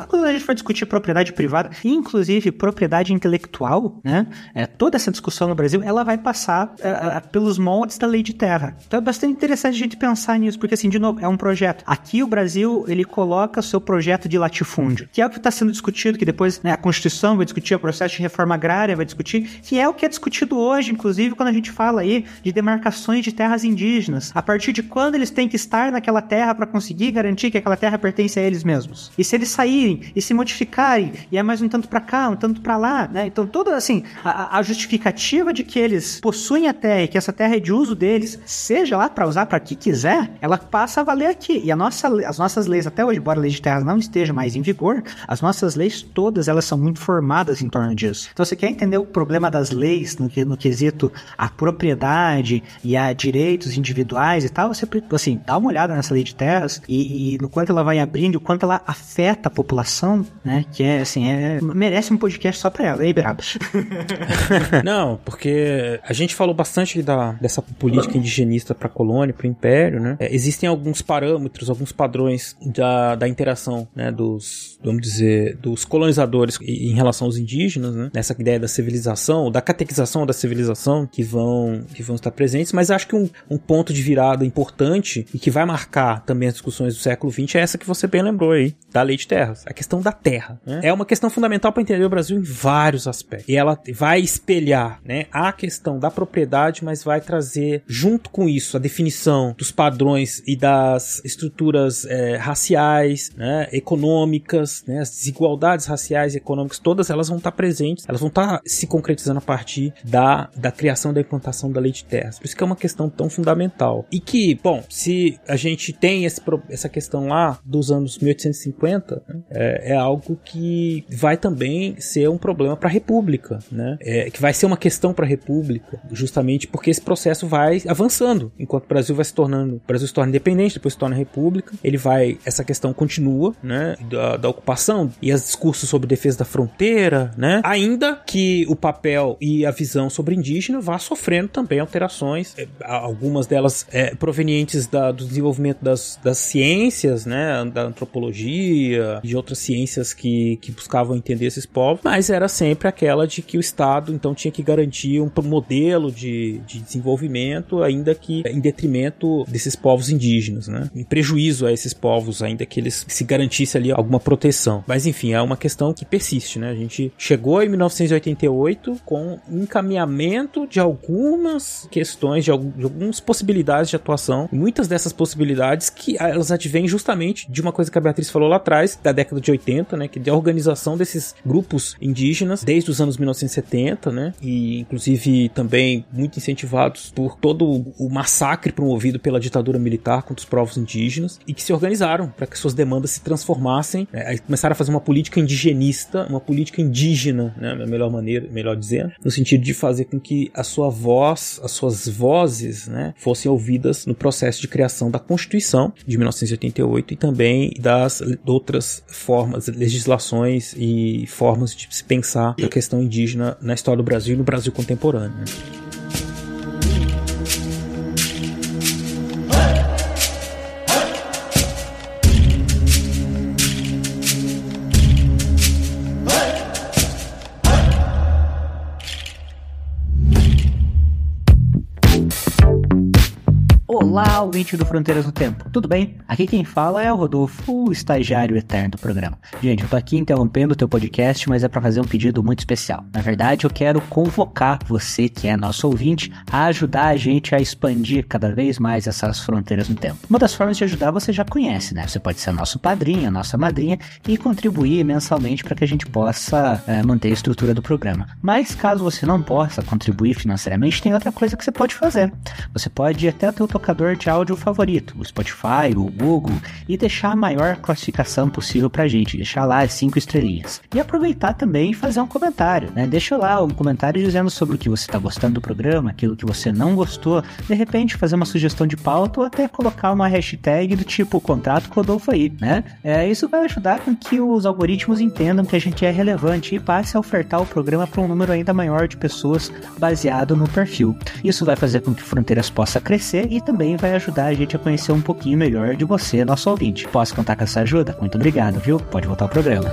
quando a gente for discutir propriedade privada, inclusive propriedade intelectual, né? É, toda essa discussão no Brasil, ela vai passar é, é, pelos moldes da lei de terra. Então é bastante interessante a gente pensar nisso, porque assim, de novo, é um projeto. Aqui o Brasil, ele coloca seu projeto de latifúndio, que é o que está sendo discutido, que depois né, a Constituição vai discutir, o processo de reforma agrária vai discutir, que é o que é discutido hoje, inclusive, quando a gente fala aí de demarcações de terras indígenas. A partir de quando eles têm que estar naquela terra para conseguir garantir que aquela terra pertence a eles mesmos. E se eles saírem e se e é mais um tanto para cá, um tanto para lá, né? Então, toda assim, a, a, justificativa de que eles possuem a terra e que essa terra é de uso deles, seja lá para usar para que quiser, ela passa a valer aqui. E a nossa, as nossas leis, até hoje, embora a lei de terras não esteja mais em vigor, as nossas leis todas elas são muito formadas em torno disso. Então, você quer entender o problema das leis no, no quesito a propriedade e a direitos individuais e tal, você, assim, dá uma olhada nessa lei de terras e, e no quanto ela vai abrindo, o quanto ela afeta a população, né? Que é, assim, é, merece um podcast só pra ela, hein, Berabas? *laughs* Não, porque a gente falou bastante da, dessa política indigenista pra colônia, pro império, né? É, existem alguns parâmetros, alguns padrões da, da interação, né? Dos, vamos dizer, dos colonizadores em relação aos indígenas, né? Nessa ideia da civilização, da catequização da civilização que vão, que vão estar presentes, mas acho que um, um ponto de virada importante e que vai marcar também as discussões do século XX é essa que você bem lembrou aí, da lei de terras, a questão da terra. Né? É uma questão fundamental para entender o Brasil em vários aspectos. E ela vai espelhar né, a questão da propriedade, mas vai trazer junto com isso a definição dos padrões e das estruturas é, raciais, né, econômicas, né, as desigualdades raciais e econômicas, todas elas vão estar presentes, elas vão estar se concretizando a partir da, da criação da implantação da lei de terras. Por isso que é uma questão tão fundamental. E que, bom, se a gente tem esse, essa questão lá dos anos 1850, né, é, é, algo que vai também ser um problema para a República, né? É, que vai ser uma questão para a República, justamente porque esse processo vai avançando, enquanto o Brasil vai se tornando, o Brasil se torna independente, depois se torna República, ele vai, essa questão continua, né? Da, da ocupação e os discursos sobre defesa da fronteira, né? Ainda que o papel e a visão sobre indígena vá sofrendo também alterações, é, algumas delas é, provenientes da, do desenvolvimento das, das ciências, né? Da antropologia e de outras ciências que, que buscavam entender esses povos, mas era sempre aquela de que o Estado então tinha que garantir um modelo de, de desenvolvimento, ainda que em detrimento desses povos indígenas, né? Em prejuízo a esses povos, ainda que eles se garantisse ali alguma proteção. Mas enfim, é uma questão que persiste, né? A gente chegou em 1988 com encaminhamento de algumas questões, de, algumas possibilidades de atuação, muitas dessas possibilidades que elas advêm justamente de uma coisa que a Beatriz falou lá atrás, da década de 80, né? Que organização desses grupos indígenas desde os anos 1970, né? E inclusive também muito incentivados por todo o massacre promovido pela ditadura militar contra os povos indígenas e que se organizaram para que suas demandas se transformassem, né? começaram a fazer uma política indigenista, uma política indígena, né? A melhor maneira, melhor dizendo, no sentido de fazer com que a sua voz, as suas vozes, né, fossem ouvidas no processo de criação da Constituição de 1988 e também das outras formas, legislações e formas de se pensar a questão indígena na história do Brasil e no Brasil contemporâneo. Olá, ouvinte do Fronteiras no Tempo. Tudo bem? Aqui quem fala é o Rodolfo, o estagiário eterno do programa. Gente, eu tô aqui interrompendo o teu podcast, mas é para fazer um pedido muito especial. Na verdade, eu quero convocar você, que é nosso ouvinte, a ajudar a gente a expandir cada vez mais essas fronteiras no tempo. Uma das formas de ajudar você já conhece, né? Você pode ser nosso padrinho, nossa madrinha e contribuir mensalmente para que a gente possa é, manter a estrutura do programa. Mas caso você não possa contribuir financeiramente, tem outra coisa que você pode fazer. Você pode ir até o teu tocador agregador de áudio favorito, o Spotify, o Google, e deixar a maior classificação possível pra gente, deixar lá as 5 estrelinhas. E aproveitar também e fazer um comentário, né? Deixa lá um comentário dizendo sobre o que você está gostando do programa, aquilo que você não gostou, de repente fazer uma sugestão de pauta ou até colocar uma hashtag do tipo contrato Rodolfo aí, né? É, isso vai ajudar com que os algoritmos entendam que a gente é relevante e passe a ofertar o programa para um número ainda maior de pessoas baseado no perfil. Isso vai fazer com que Fronteiras possa crescer e também vai ajudar a gente a conhecer um pouquinho melhor de você, nosso ouvinte. Posso contar com essa ajuda? Muito obrigado, viu? Pode voltar ao programa.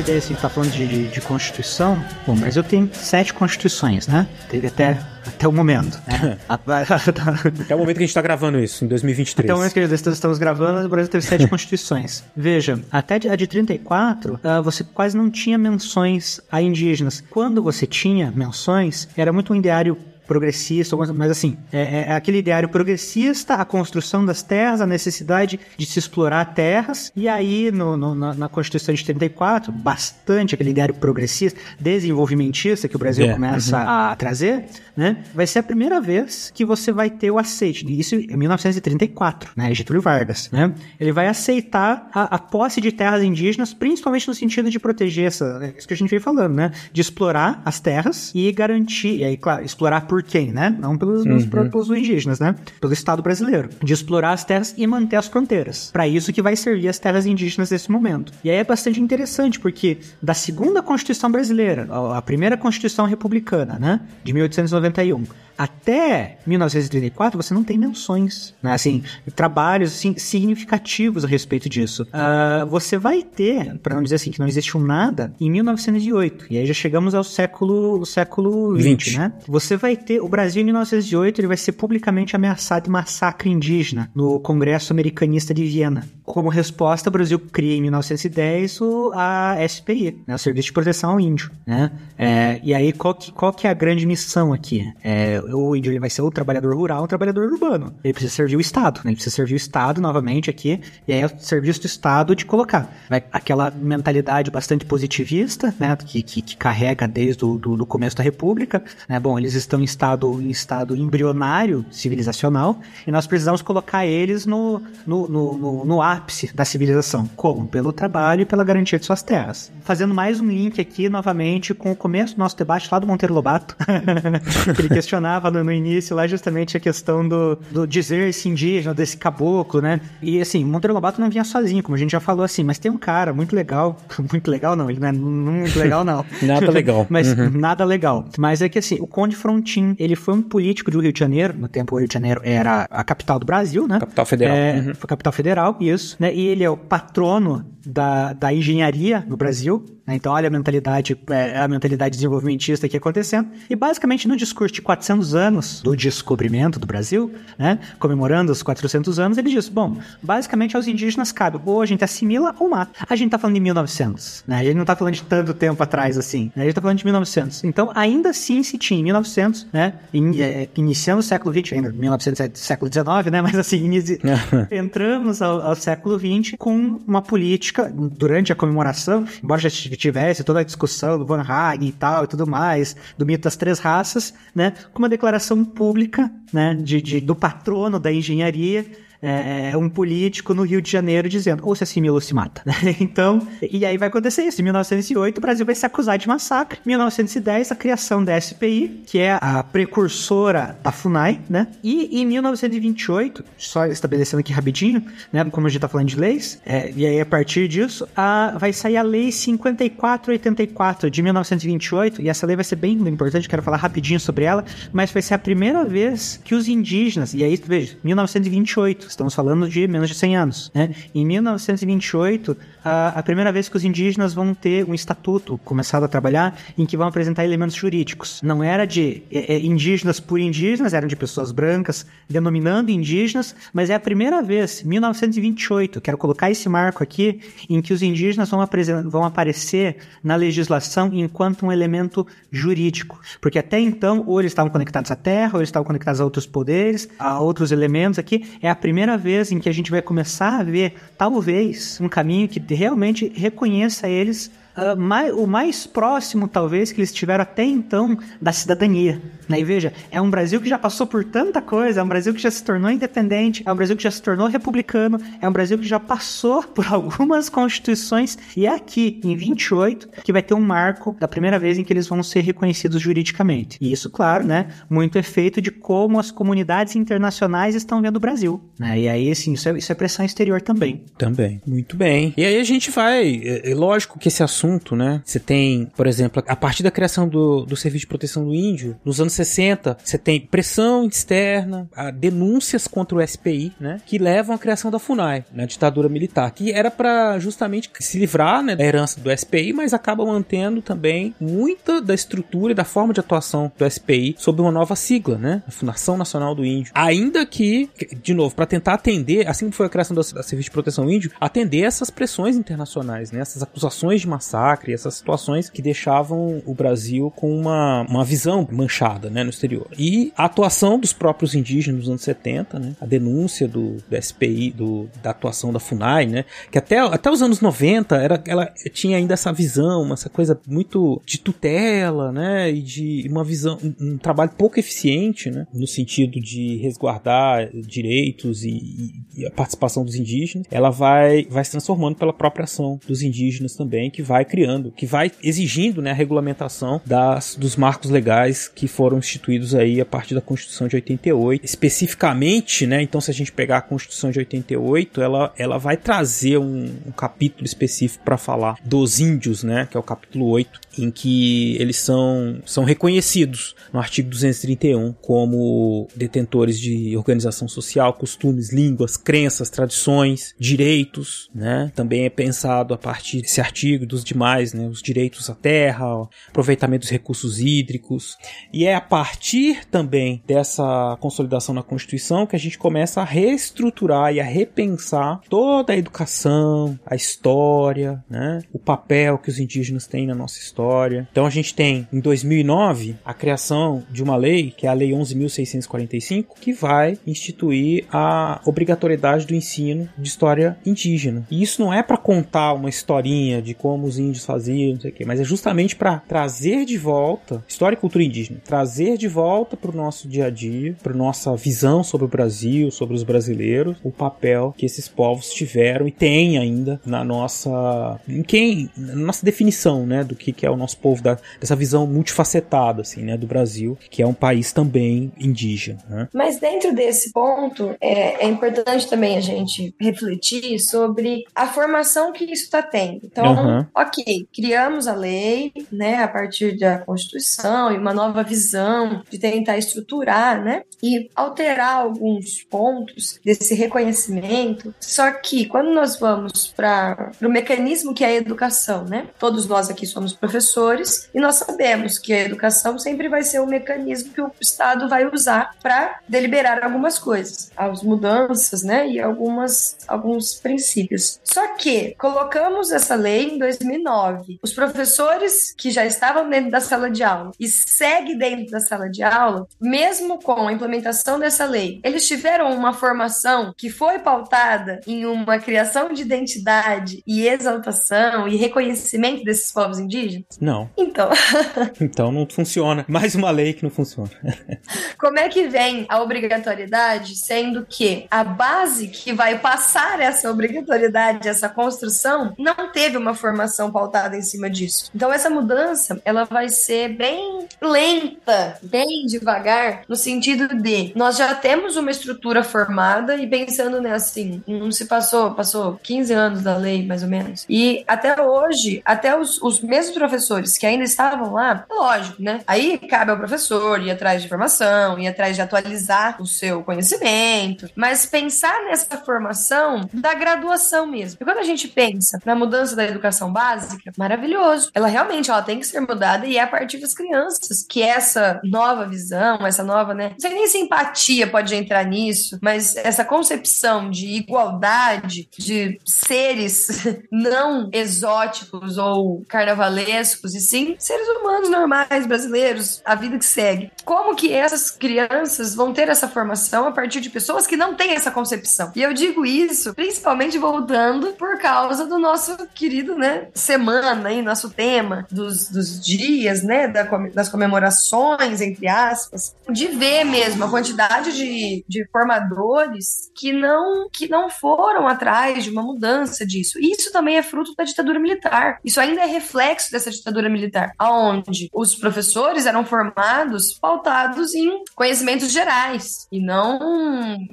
Ideia, assim, tá falando de, de, de Constituição, o Brasil tem sete constituições, né? Teve até até o momento. Né? *laughs* até o momento que a gente está gravando isso, em 2023. Até o momento que estamos gravando, o Brasil teve sete *laughs* constituições. Veja, até a de 34, uh, você quase não tinha menções a indígenas. Quando você tinha menções, era muito um ideário progressista, mas assim, é, é, aquele ideário progressista, a construção das terras, a necessidade de se explorar terras, e aí no, no, na, na, Constituição de 34, bastante aquele ideário progressista, desenvolvimentista que o Brasil é, começa uhum. a trazer, né? Vai ser a primeira vez que você vai ter o aceite. Isso em 1934, né? Getúlio Vargas, né? Ele vai aceitar a, a posse de terras indígenas, principalmente no sentido de proteger essa, né? isso que a gente veio falando, né? De explorar as terras e garantir, e aí, claro, explorar por quem, né? Não pelos, uhum. pelos indígenas, né? Pelo Estado brasileiro. De explorar as terras e manter as fronteiras. Para isso que vai servir as terras indígenas nesse momento. E aí é bastante interessante, porque da segunda Constituição brasileira, a primeira Constituição republicana, né? De 1891 até 1934 você não tem menções, né? assim, trabalhos assim, significativos a respeito disso. Uh, você vai ter, para não dizer assim que não existiu nada, em 1908 e aí já chegamos ao século século 20, né? Você vai ter o Brasil em 1908 ele vai ser publicamente ameaçado de massacre indígena no Congresso Americanista de Viena. Como resposta, o Brasil cria em 1910 o, a SPI, né? o Serviço de Proteção ao Índio, né? É, e aí qual que, qual que é a grande missão aqui? É, o índio ele vai ser o trabalhador rural, o trabalhador urbano. Ele precisa servir o Estado, né? Ele precisa servir o Estado novamente aqui, e aí é o serviço do Estado de colocar. Vai, aquela mentalidade bastante positivista, né? Que, que, que carrega desde o do, do começo da República, né? Bom, eles estão em estado, em estado embrionário civilizacional, e nós precisamos colocar eles no, no, no, no, no ápice da civilização. Como? Pelo trabalho e pela garantia de suas terras. Fazendo mais um link aqui novamente com o começo do nosso debate lá do Monteiro Lobato, *laughs* que ele questionava falava no, no, início lá justamente a questão do, do dizer-se indígena, desse caboclo, né? E assim, Monteiro Lobato não vinha sozinho, como a gente já falou assim, mas tem um cara muito legal, *laughs* muito legal não, ele não é muito legal não. *laughs* nada legal. *laughs* mas uhum. nada legal. Mas é que assim, o Conde Frontin, ele foi um político do Rio de Janeiro, no tempo o Rio de Janeiro era a capital do Brasil, né? Capital federal. É, uhum. Capital federal, isso. Né? E ele é o patrono da, da engenharia no Brasil. Né? Então, olha a mentalidade, é, a mentalidade desenvolvimentista aqui acontecendo. E basicamente, no discurso de 400 anos do descobrimento do Brasil, né, comemorando os 400 anos, ele diz: bom, basicamente aos indígenas cabe ou a gente assimila ou mata. A gente tá falando de 1900, né? A gente não tá falando de tanto tempo atrás assim. Né? A gente tá falando de 1900. Então, ainda assim se tinha em 1900, né? In, é, iniciando o século 20, ainda 1900 é século 19, né? Mas assim, inici... *laughs* entramos ao, ao século 20 com uma política durante a comemoração, embora já tivesse toda a discussão do Van Hagen e tal e tudo mais, do mito das três raças, né? Com uma declaração pública, né? De, de do patrono da engenharia é, é, um político no Rio de Janeiro dizendo ou se assimila ou se mata. *laughs* então, e aí vai acontecer isso. Em 1908, o Brasil vai se acusar de massacre. Em 1910, a criação da SPI, que é a precursora da FUNAI, né? E em 1928, só estabelecendo aqui rapidinho, né? Como a gente tá falando de leis, é, e aí a partir disso, a, vai sair a Lei 5484 de 1928, e essa lei vai ser bem importante, quero falar rapidinho sobre ela, mas vai ser a primeira vez que os indígenas, e aí, veja, 1928, estamos falando de menos de 100 anos. Né? Em 1928, a, a primeira vez que os indígenas vão ter um estatuto começado a trabalhar em que vão apresentar elementos jurídicos. Não era de é, é, indígenas por indígenas, eram de pessoas brancas denominando indígenas, mas é a primeira vez, 1928, quero colocar esse marco aqui, em que os indígenas vão, vão aparecer na legislação enquanto um elemento jurídico. Porque até então, ou eles estavam conectados à terra, ou eles estavam conectados a outros poderes, a outros elementos aqui. É a primeira vez em que a gente vai começar a ver, talvez, um caminho que realmente reconheça eles uh, mais, o mais próximo, talvez, que eles tiveram até então da cidadania. Né? E veja, é um Brasil que já passou por tanta coisa, é um Brasil que já se tornou independente, é um Brasil que já se tornou republicano, é um Brasil que já passou *laughs* por algumas constituições, e é aqui, em 28, que vai ter um marco da primeira vez em que eles vão ser reconhecidos juridicamente. E isso, claro, né, muito efeito de como as comunidades internacionais estão vendo o Brasil. Né? E aí, assim, isso é, isso é pressão exterior também. Também. Muito bem. E aí a gente vai. É, é lógico que esse assunto né? Você tem, por exemplo, a partir da criação do, do Serviço de Proteção do Índio, nos anos 60, você tem pressão externa, denúncias contra o SPI, né, que levam à criação da FUNAI, na ditadura militar, que era para justamente se livrar né, da herança do SPI, mas acaba mantendo também muita da estrutura e da forma de atuação do SPI sob uma nova sigla, né, a Fundação Nacional do Índio. Ainda que, de novo, para tentar atender, assim como foi a criação da Serviço de Proteção Índio, atender essas pressões internacionais, né, essas acusações de massacre, essas situações que deixavam o Brasil com uma, uma visão manchada né, no exterior. E a atuação dos próprios indígenas nos anos 70, né, a denúncia do, do SPI, do, da atuação da FUNAI, né, que até, até os anos 90 era, ela tinha ainda essa visão, essa coisa muito de tutela, né, e de uma visão, um, um trabalho pouco eficiente, né, no sentido de resguardar direitos e, e, a participação dos indígenas, ela vai, vai se transformando pela própria ação dos indígenas também, que vai criando, que vai exigindo, né, a regulamentação das, dos marcos legais que foram instituídos aí a partir da Constituição de 88, especificamente, né, então se a gente pegar a Constituição de 88, ela, ela vai trazer um, um capítulo específico para falar dos índios, né, que é o capítulo 8, em que eles são, são reconhecidos no artigo 231 como detentores de organização social, costumes, línguas, crenças, tradições, direitos, né? Também é pensado a partir desse artigo dos demais, né? Os direitos à terra, aproveitamento dos recursos hídricos. E é a partir também dessa consolidação na Constituição que a gente começa a reestruturar e a repensar toda a educação, a história, né? O papel que os indígenas têm na nossa história história. Então a gente tem em 2009 a criação de uma lei, que é a Lei 11.645, que vai instituir a obrigatoriedade do ensino de história indígena. E isso não é para contar uma historinha de como os índios faziam, não sei o quê, mas é justamente para trazer de volta história e cultura indígena, trazer de volta para o nosso dia a dia, para nossa visão sobre o Brasil, sobre os brasileiros, o papel que esses povos tiveram e têm ainda na nossa, em quem, na nossa definição, né, do que, que é é o nosso povo, da, dessa visão multifacetada, assim, né, do Brasil, que é um país também indígena. Né? Mas dentro desse ponto, é, é importante também a gente refletir sobre a formação que isso está tendo. Então, uhum. ok, criamos a lei, né, a partir da Constituição e uma nova visão de tentar estruturar, né, e alterar alguns pontos desse reconhecimento. Só que quando nós vamos para o mecanismo que é a educação, né, todos nós aqui somos professores professores, e nós sabemos que a educação sempre vai ser o mecanismo que o Estado vai usar para deliberar algumas coisas, as mudanças, né, e algumas alguns princípios. Só que colocamos essa lei em 2009. Os professores que já estavam dentro da sala de aula e segue dentro da sala de aula, mesmo com a implementação dessa lei, eles tiveram uma formação que foi pautada em uma criação de identidade e exaltação e reconhecimento desses povos indígenas? Não. Então. *laughs* então não funciona. Mais uma lei que não funciona. *laughs* Como é que vem a obrigatoriedade, sendo que a base que vai passar essa obrigatoriedade, essa construção, não teve uma formação pautada em cima disso. Então essa mudança, ela vai ser bem lenta, bem devagar, no sentido de nós já temos uma estrutura formada e pensando né, assim, não se passou, passou 15 anos da lei, mais ou menos. E até hoje, até os, os mesmos professores que ainda estavam lá, lógico, né? Aí cabe ao professor ir atrás de formação, ir atrás de atualizar o seu conhecimento, mas pensar nessa formação da graduação mesmo. E quando a gente pensa na mudança da educação básica, maravilhoso. Ela realmente ela tem que ser mudada e é a partir das crianças que essa nova visão, essa nova, né? Não sei nem se empatia pode entrar nisso, mas essa concepção de igualdade de seres *laughs* não exóticos ou carnavalescos e sim seres humanos normais, brasileiros, a vida que segue. Como que essas crianças vão ter essa formação a partir de pessoas que não têm essa concepção? E eu digo isso principalmente voltando por causa do nosso querido, né, semana aí, nosso tema dos, dos dias, né, da, das comemorações, entre aspas, de ver mesmo a quantidade de, de formadores que não, que não foram atrás de uma mudança disso. Isso também é fruto da ditadura militar. Isso ainda é reflexo dessa ditadura militar, aonde os professores eram formados pautados em conhecimentos gerais e não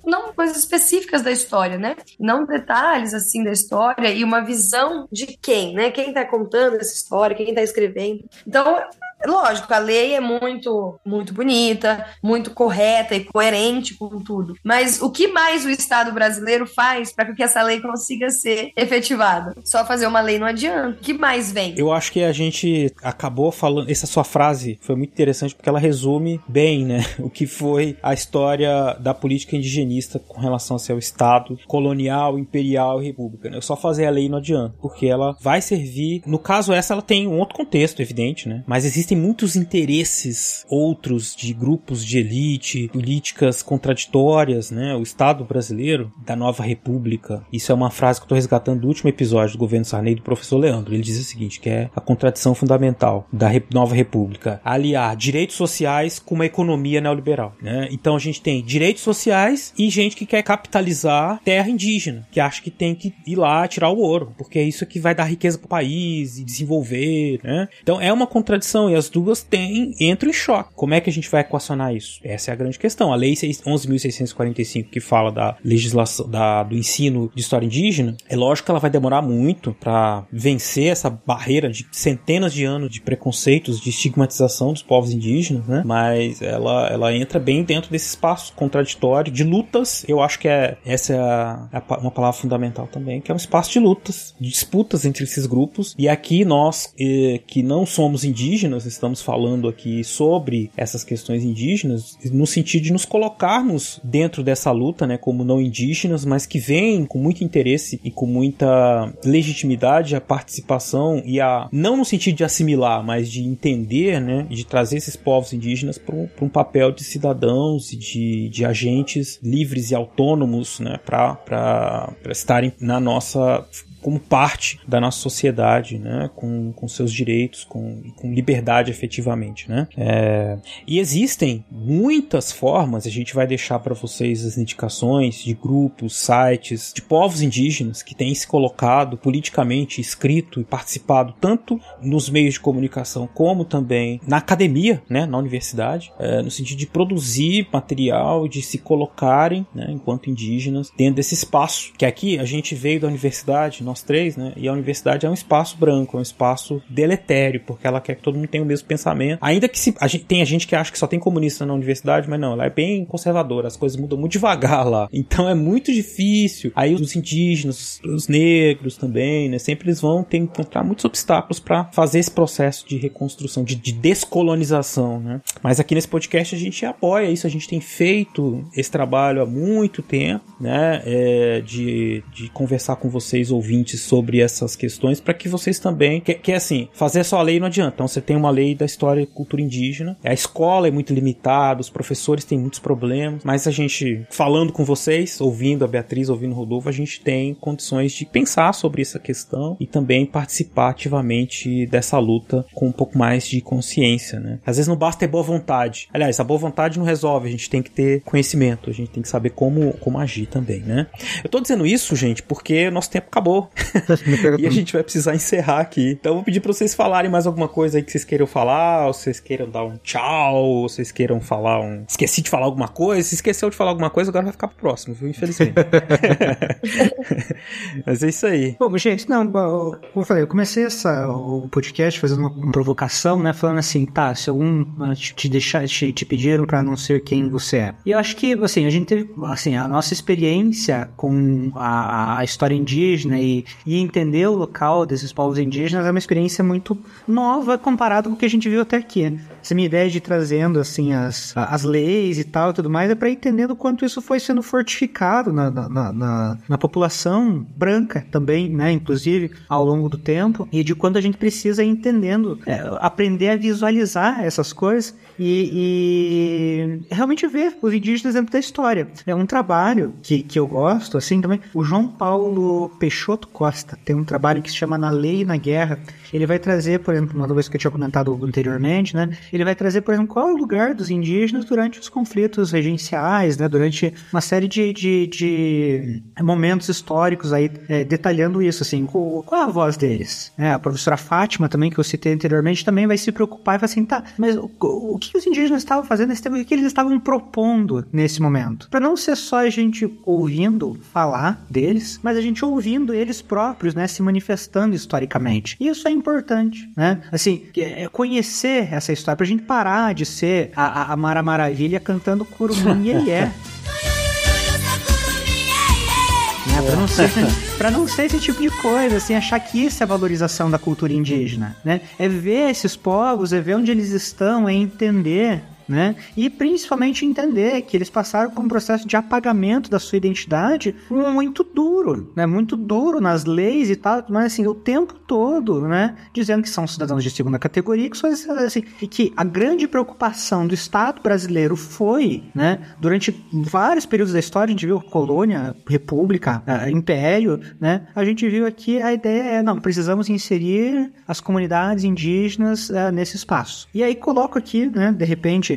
não coisas específicas da história, né? Não detalhes assim da história e uma visão de quem, né? Quem tá contando essa história, quem tá escrevendo. Então, lógico, a lei é muito, muito bonita, muito correta e coerente com tudo. Mas o que mais o Estado brasileiro faz para que essa lei consiga ser efetivada? Só fazer uma lei não adianta. O que mais vem? Eu acho que a gente acabou falando. Essa sua frase foi muito interessante porque ela resume bem, né? *laughs* O que foi a história da política indigenista com relação ao seu Estado colonial, imperial e república. Né? Só fazer a lei não adianta, porque ela vai servir. No caso, essa ela tem um outro contexto, evidente, né? Mas existem muitos interesses outros de grupos de elite, políticas contraditórias, né? O Estado brasileiro da nova república. Isso é uma frase que eu tô resgatando do último episódio do governo Sarney do professor Leandro. Ele diz o seguinte, que é a contradição fundamental da nova república, aliar direitos sociais com uma economia neoliberal, né? Então a gente tem direitos sociais e gente que quer capitalizar terra indígena, que acha que tem que ir lá tirar o ouro, porque é isso que vai dar riqueza pro país e desenvolver, né? Então é uma contradição e as duas têm entram em choque. Como é que a gente vai equacionar isso? Essa é a grande questão. A lei 11.645 que fala da legislação da, do ensino de história indígena, é lógico que ela vai demorar muito para vencer essa barreira de centenas de anos de preconceitos, de estigmatização dos povos indígenas, né? Mas ela, ela entra bem dentro desse espaço contraditório de lutas. Eu acho que é essa é a, é uma palavra fundamental também, que é um espaço de lutas, de disputas entre esses grupos. E aqui nós eh, que não somos indígenas, estamos falando aqui sobre essas questões indígenas, no sentido de nos colocarmos dentro dessa luta, né, como não indígenas, mas que vem com muito interesse e com muita legitimidade a participação e a não no sentido de assimilar, mas de entender, né, de trazer esses povos indígenas para um, um, papel de cidadãos e de, de agentes livres e autônomos, né, para estarem na nossa como parte da nossa sociedade, né, com, com seus direitos, com, com liberdade efetivamente, né. É, e existem muitas formas, a gente vai deixar para vocês as indicações de grupos, sites, de povos indígenas que têm se colocado politicamente, escrito e participado tanto nos meios de comunicação como também na academia, né, na universidade, é, no sentido de produzir material, de se colocarem, né, enquanto indígenas dentro desse espaço que aqui a gente veio da universidade, nós nós três, né? E a universidade é um espaço branco, é um espaço deletério, porque ela quer que todo mundo tenha o mesmo pensamento. Ainda que se, a gente, tem a gente que acha que só tem comunista na universidade, mas não, ela é bem conservadora, as coisas mudam muito *laughs* devagar lá. Então é muito difícil. Aí os indígenas, os negros também, né? Sempre eles vão ter que encontrar muitos obstáculos para fazer esse processo de reconstrução, de, de descolonização, né? Mas aqui nesse podcast a gente apoia isso, a gente tem feito esse trabalho há muito tempo, né? É, de, de conversar com vocês ouvintes ouvintes sobre essas questões para que vocês também. Que, que assim, fazer só a lei não adianta. Então você tem uma lei da história e cultura indígena. A escola é muito limitada, os professores têm muitos problemas, mas a gente, falando com vocês, ouvindo a Beatriz, ouvindo o Rodolfo, a gente tem condições de pensar sobre essa questão e também participar ativamente dessa luta com um pouco mais de consciência, né? Às vezes não basta ter boa vontade. Aliás, a boa vontade não resolve, a gente tem que ter conhecimento, a gente tem que saber como, como agir também, né? Eu tô dizendo isso, gente, porque nosso tempo acabou. *laughs* e a gente vai precisar encerrar aqui. Então eu vou pedir pra vocês falarem mais alguma coisa aí que vocês queiram falar, ou vocês queiram dar um tchau, ou vocês queiram falar um. Esqueci de falar alguma coisa. Se esqueceu de falar alguma coisa, agora vai ficar pro próximo, viu? Infelizmente. *laughs* Mas é isso aí. Bom, gente, não, como eu falei, eu comecei essa, o podcast fazendo uma, uma provocação, né? Falando assim, tá, se algum te deixar, te, te pediram pra não ser quem você é. E eu acho que, assim, a gente teve, assim, a nossa experiência com a, a história indígena e e entender o local desses povos indígenas é uma experiência muito nova comparado com o que a gente viu até aqui. Essa minha ideia de trazendo assim as, as leis e tal e tudo mais é para entender o quanto isso foi sendo fortificado na, na, na, na, população branca também, né? Inclusive ao longo do tempo e de quanto a gente precisa ir entendendo, é, aprender a visualizar essas coisas e, e, realmente ver os indígenas dentro da história. É um trabalho que, que eu gosto, assim, também. O João Paulo Peixoto Costa tem um trabalho que se chama Na Lei e na Guerra. Ele vai trazer, por exemplo, uma coisa que eu tinha comentado anteriormente, né? Ele vai trazer, por exemplo, qual é o lugar dos indígenas durante os conflitos regenciais, né? Durante uma série de, de, de momentos históricos aí, é, detalhando isso, assim, qual, é a voz deles? É, a professora Fátima também, que eu citei anteriormente, também vai se preocupar e vai assim, tá, mas o, o que os indígenas estavam fazendo nesse tempo? O que eles estavam propondo nesse momento? Para não ser só a gente ouvindo falar deles, mas a gente ouvindo eles próprios, né, se manifestando historicamente. E isso é importante, né? Assim, é conhecer essa história, pra gente parar de ser a, a Mara Maravilha cantando Curumim e é. *laughs* Né, pra, não ser, pra não ser esse tipo de coisa, assim, achar que isso é a valorização da cultura indígena, né? É ver esses povos, é ver onde eles estão, é entender né? E principalmente entender que eles passaram por um processo de apagamento da sua identidade muito duro, né? Muito duro nas leis e tal, mas assim, o tempo todo, né? Dizendo que são cidadãos de segunda categoria, que são assim, e que a grande preocupação do Estado brasileiro foi, né? Durante vários períodos da história, a gente viu colônia, república, uh, império, né? A gente viu aqui a ideia é, não, precisamos inserir as comunidades indígenas uh, nesse espaço. E aí coloco aqui, né? De repente, é,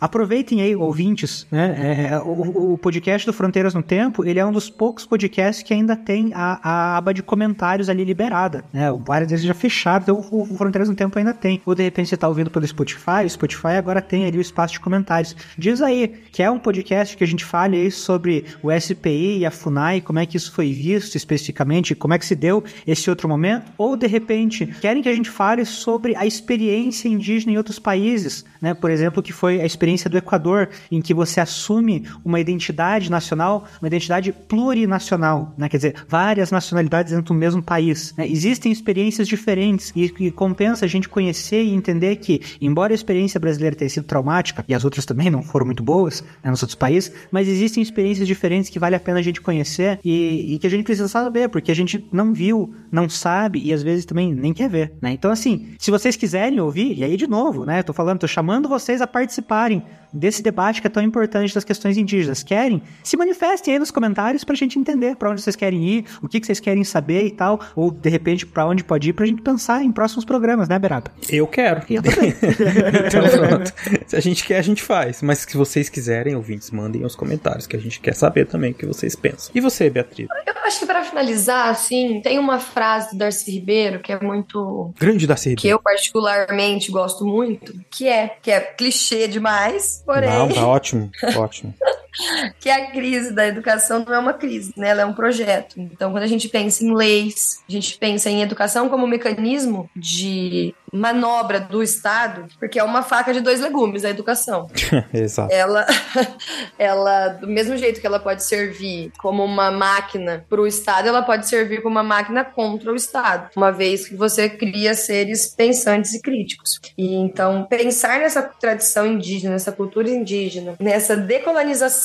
aproveitem aí, ouvintes, né? É, é, o, o, podcast do Fronteiras no Tempo, ele é um dos poucos podcasts que ainda tem a, a aba de comentários ali liberada, né? Vários deles já fecharam, então o, o Fronteiras no Tempo ainda tem. Ou de repente você está ouvindo pelo Spotify, o Spotify agora tem ali o espaço de comentários. Diz aí, que é um podcast que a gente fale aí sobre o SPI e a FUNAI, como é que isso foi visto especificamente, como é que se deu esse outro momento, ou de repente querem que a gente fale sobre a experiência indígena em outros países, né? Por exemplo, que foi a experiência do Equador, em que você assume uma identidade nacional, uma identidade plurinacional, né? quer dizer, várias nacionalidades dentro do mesmo país. Né? Existem experiências diferentes e, e compensa a gente conhecer e entender que, embora a experiência brasileira tenha sido traumática, e as outras também não foram muito boas né, nos outros países, mas existem experiências diferentes que vale a pena a gente conhecer e, e que a gente precisa saber, porque a gente não viu, não sabe e às vezes também nem quer ver, né? Então, assim, se vocês quiserem ouvir, e aí de novo, né? Tô falando, tô chamando vocês a participar participarem desse debate que é tão importante das questões indígenas. Querem? Se manifestem aí nos comentários pra gente entender para onde vocês querem ir, o que, que vocês querem saber e tal, ou de repente para onde pode ir pra gente pensar em próximos programas, né, Beraba? Eu quero. Eu também. *laughs* *laughs* então pronto. Se a gente quer, a gente faz. Mas se vocês quiserem, ouvintes, mandem os comentários, que a gente quer saber também o que vocês pensam. E você, Beatriz? Eu acho que para finalizar, assim, tem uma frase do Darcy Ribeiro que é muito. Grande Darcy Ribeiro. Que eu particularmente gosto muito, que é, que é clichê demais, porém. Não, tá ótimo, ótimo. *laughs* que a crise da educação não é uma crise, né? Ela é um projeto. Então, quando a gente pensa em leis, a gente pensa em educação como mecanismo de manobra do Estado, porque é uma faca de dois legumes a educação. *laughs* Exato. Ela, *laughs* ela, do mesmo jeito que ela pode servir como uma máquina para o Estado, ela pode servir como uma máquina contra o Estado, uma vez que você cria seres pensantes e críticos. E então pensar nessa tradição indígena, nessa cultura indígena, nessa decolonização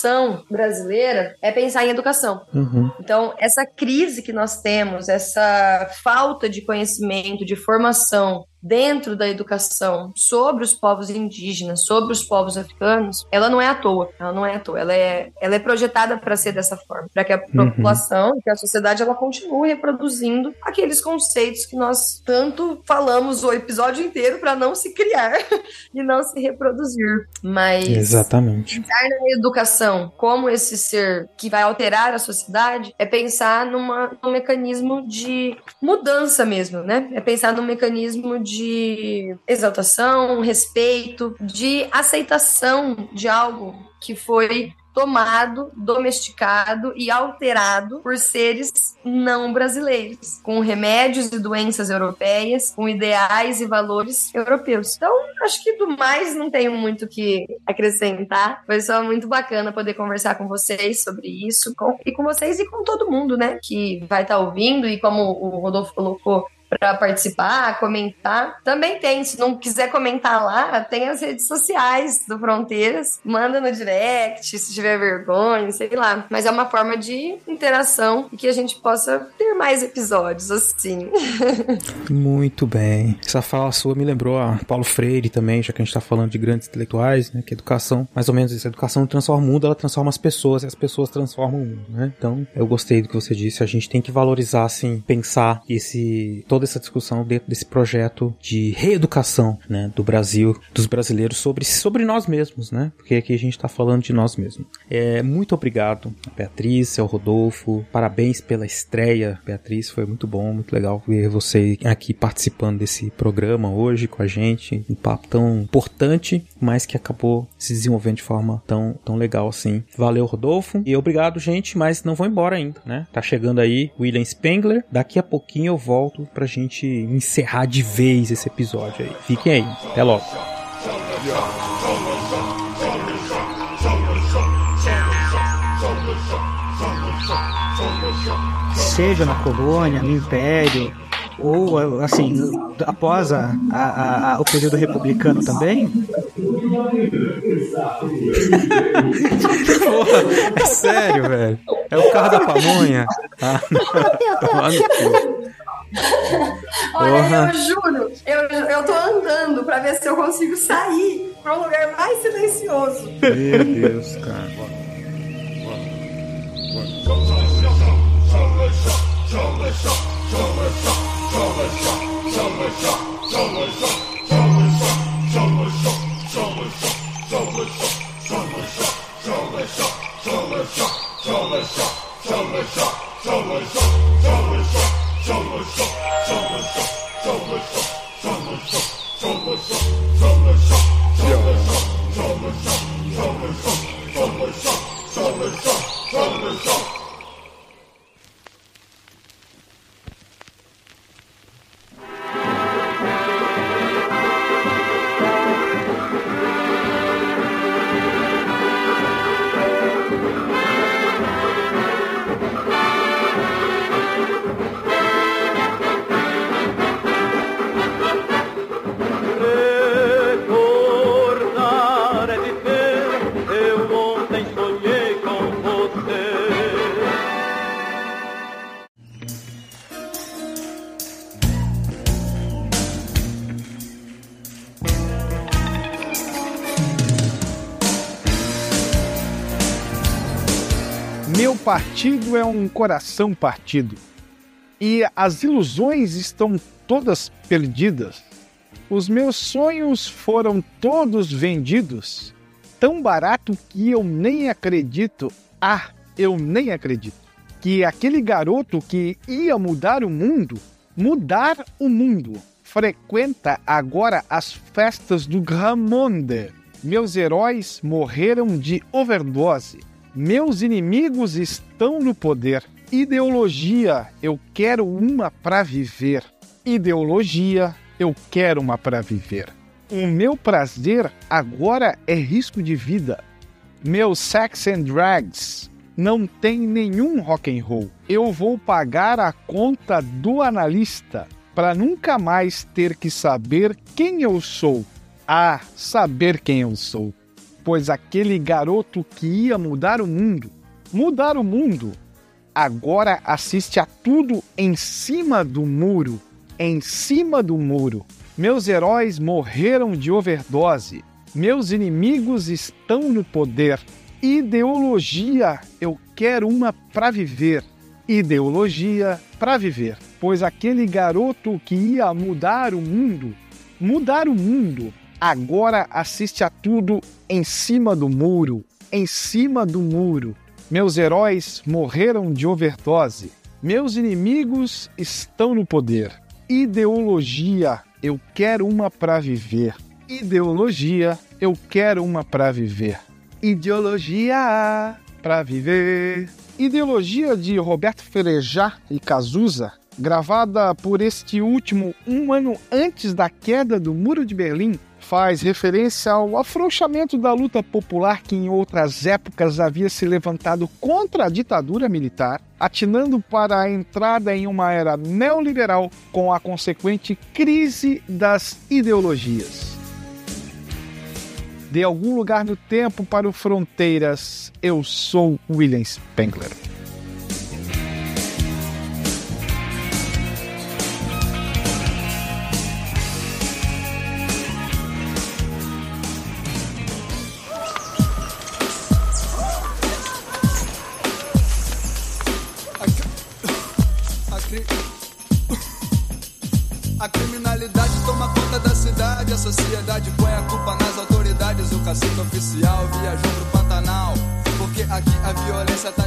brasileira é pensar em educação. Uhum. Então essa crise que nós temos, essa falta de conhecimento, de formação dentro da educação sobre os povos indígenas, sobre os povos africanos, ela não é à toa. Ela não é à toa. Ela é, ela é projetada para ser dessa forma, para que a uhum. população, que a sociedade, ela continue reproduzindo aqueles conceitos que nós tanto falamos o episódio inteiro para não se criar *laughs* e não se reproduzir. Mas exatamente. Pensar na educação como esse ser que vai alterar a sociedade é pensar numa, num mecanismo de mudança mesmo, né? É pensar num mecanismo de de exaltação, respeito, de aceitação de algo que foi tomado, domesticado e alterado por seres não brasileiros, com remédios e doenças europeias, com ideais e valores europeus. Então, acho que do mais não tenho muito que acrescentar. Foi só muito bacana poder conversar com vocês sobre isso, com, e com vocês e com todo mundo, né, que vai estar tá ouvindo e como o Rodolfo colocou, para participar, comentar. Também tem, se não quiser comentar lá, tem as redes sociais do Fronteiras. Manda no direct, se tiver vergonha, sei lá. Mas é uma forma de interação e que a gente possa ter mais episódios assim. *laughs* Muito bem. Essa fala sua me lembrou a Paulo Freire também, já que a gente está falando de grandes intelectuais, né? Que educação, mais ou menos isso, a educação transforma o mundo, ela transforma as pessoas e as pessoas transformam o mundo, né? Então, eu gostei do que você disse, a gente tem que valorizar, assim, pensar esse toda essa discussão dentro desse projeto de reeducação, né, do Brasil, dos brasileiros sobre, sobre nós mesmos, né? Porque aqui a gente está falando de nós mesmos. É, muito obrigado, Beatriz, ao Rodolfo. Parabéns pela estreia, Beatriz. Foi muito bom, muito legal ver você aqui participando desse programa hoje com a gente. Um papo tão importante, mas que acabou se desenvolvendo de forma tão, tão legal assim. Valeu, Rodolfo. E obrigado, gente, mas não vou embora ainda, né? Tá chegando aí William Spengler. Daqui a pouquinho eu volto pra pra gente encerrar de vez esse episódio aí. Fiquem aí. Até logo. Seja na colônia, no império, ou assim, após a, a, a, o período republicano também? *laughs* Porra, é sério, velho. É o carro da pamonha. Ah, Olha, eu juro, eu, eu tô andando pra ver se eu consigo sair pra um lugar mais silencioso. Meu Deus, cara. Recordar partido é um coração partido. E as ilusões estão todas perdidas. Os meus sonhos foram todos vendidos. Tão barato que eu nem acredito. Ah, eu nem acredito. Que aquele garoto que ia mudar o mundo, mudar o mundo, frequenta agora as festas do Gramonde. Meus heróis morreram de overdose. Meus inimigos estão no poder. Ideologia, eu quero uma para viver. Ideologia, eu quero uma para viver. O meu prazer agora é risco de vida. Meu sex and drugs não tem nenhum rock and roll. Eu vou pagar a conta do analista para nunca mais ter que saber quem eu sou. Ah, saber quem eu sou. Pois aquele garoto que ia mudar o mundo, mudar o mundo, agora assiste a tudo em cima do muro, em cima do muro. Meus heróis morreram de overdose. Meus inimigos estão no poder. Ideologia, eu quero uma para viver. Ideologia para viver. Pois aquele garoto que ia mudar o mundo, mudar o mundo, agora assiste a tudo em cima do muro, em cima do muro. Meus heróis morreram de overdose. Meus inimigos estão no poder. Ideologia, eu quero uma para viver. Ideologia, eu quero uma para viver. Ideologia para viver. Ideologia de Roberto Frejá e Cazuza, gravada por este último um ano antes da queda do Muro de Berlim, faz referência ao afrouxamento da luta popular que em outras épocas havia se levantado contra a ditadura militar, atinando para a entrada em uma era neoliberal com a consequente crise das ideologias. De algum lugar no tempo para o Fronteiras, eu sou William Spengler. Cidade, a sociedade põe a culpa nas autoridades. O cacique oficial viajou pro Pantanal,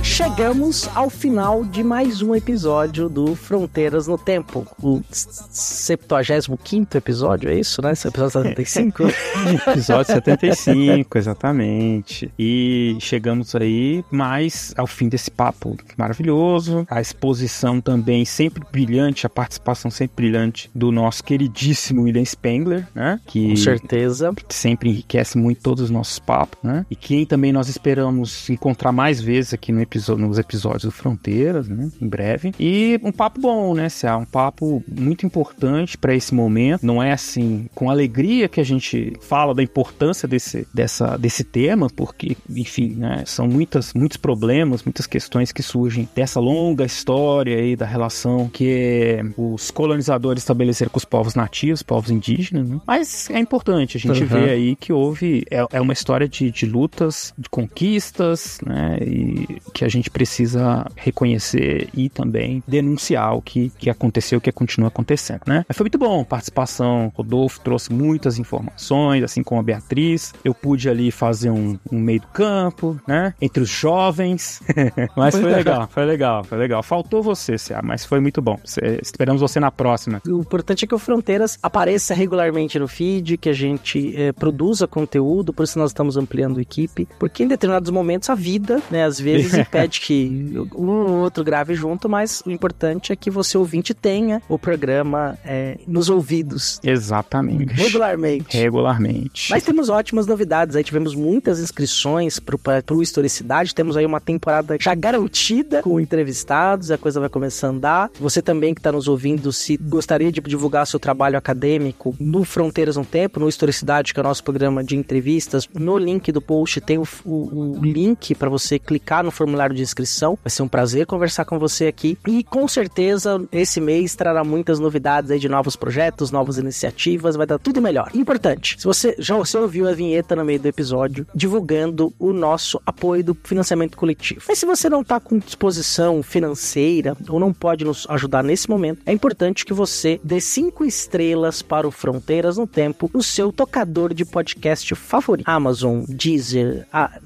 Chegamos ao final de mais um episódio do Fronteiras no Tempo. O 75 episódio, é isso, né? Esse episódio 75? *laughs* episódio 75, exatamente. E chegamos aí mais ao fim desse papo maravilhoso. A exposição também sempre brilhante, a participação sempre brilhante do nosso queridíssimo William Spengler, né? Que Com certeza. sempre enriquece muito todos os nossos papos, né? E quem também nós esperamos encontrar mais vezes aqui no episódio, nos episódios do Fronteiras, né? Em breve. E um papo bom, né, Cia? Um papo muito importante para esse momento. Não é assim, com alegria que a gente fala da importância desse, dessa, desse tema, porque, enfim, né? São muitas, muitos problemas, muitas questões que surgem dessa longa história aí da relação que os colonizadores estabeleceram com os povos nativos, povos indígenas, né? Mas é importante a gente Uhum. ver aí que houve é, é uma história de, de lutas, de conquistas, né? E que a gente precisa reconhecer e também denunciar o que, que aconteceu, o que continua acontecendo, né? Mas foi muito bom a participação. Rodolfo trouxe muitas informações, assim como a Beatriz. Eu pude ali fazer um, um meio do campo, né? Entre os jovens. *laughs* mas foi legal, foi legal, foi legal. Faltou você, Cia, mas foi muito bom. Cê- esperamos você na próxima. O importante é que o Fronteiras apareça regularmente no feed, que a gente eh, produza conteúdo, por isso nós estamos ampliando a equipe, porque em determinados momentos a vida, né, às vezes *laughs* impede que um ou outro grave junto, mas o importante é que você ouvinte tenha o programa eh, nos ouvidos Exatamente. regularmente. Regularmente. Mas temos ótimas novidades aí, tivemos muitas inscrições pro, pra- pro Historicidade, temos aí uma temporada já garantida com entrevistados, a coisa vai começar a andar. Você também que está nos ouvindo, se gostaria de divulgar seu trabalho acadêmico no Fronteiras no Tempo, no Historicidade, que é o nosso programa de entrevistas, no link do post tem o, o- o link para você clicar no formulário de inscrição. Vai ser um prazer conversar com você aqui. E com certeza esse mês trará muitas novidades aí de novos projetos, novas iniciativas, vai dar tudo melhor. Importante, se você já você ouviu a vinheta no meio do episódio, divulgando o nosso apoio do financiamento coletivo. Mas se você não está com disposição financeira ou não pode nos ajudar nesse momento, é importante que você dê cinco estrelas para o Fronteiras no Tempo no seu tocador de podcast favorito. Amazon, Deezer, a-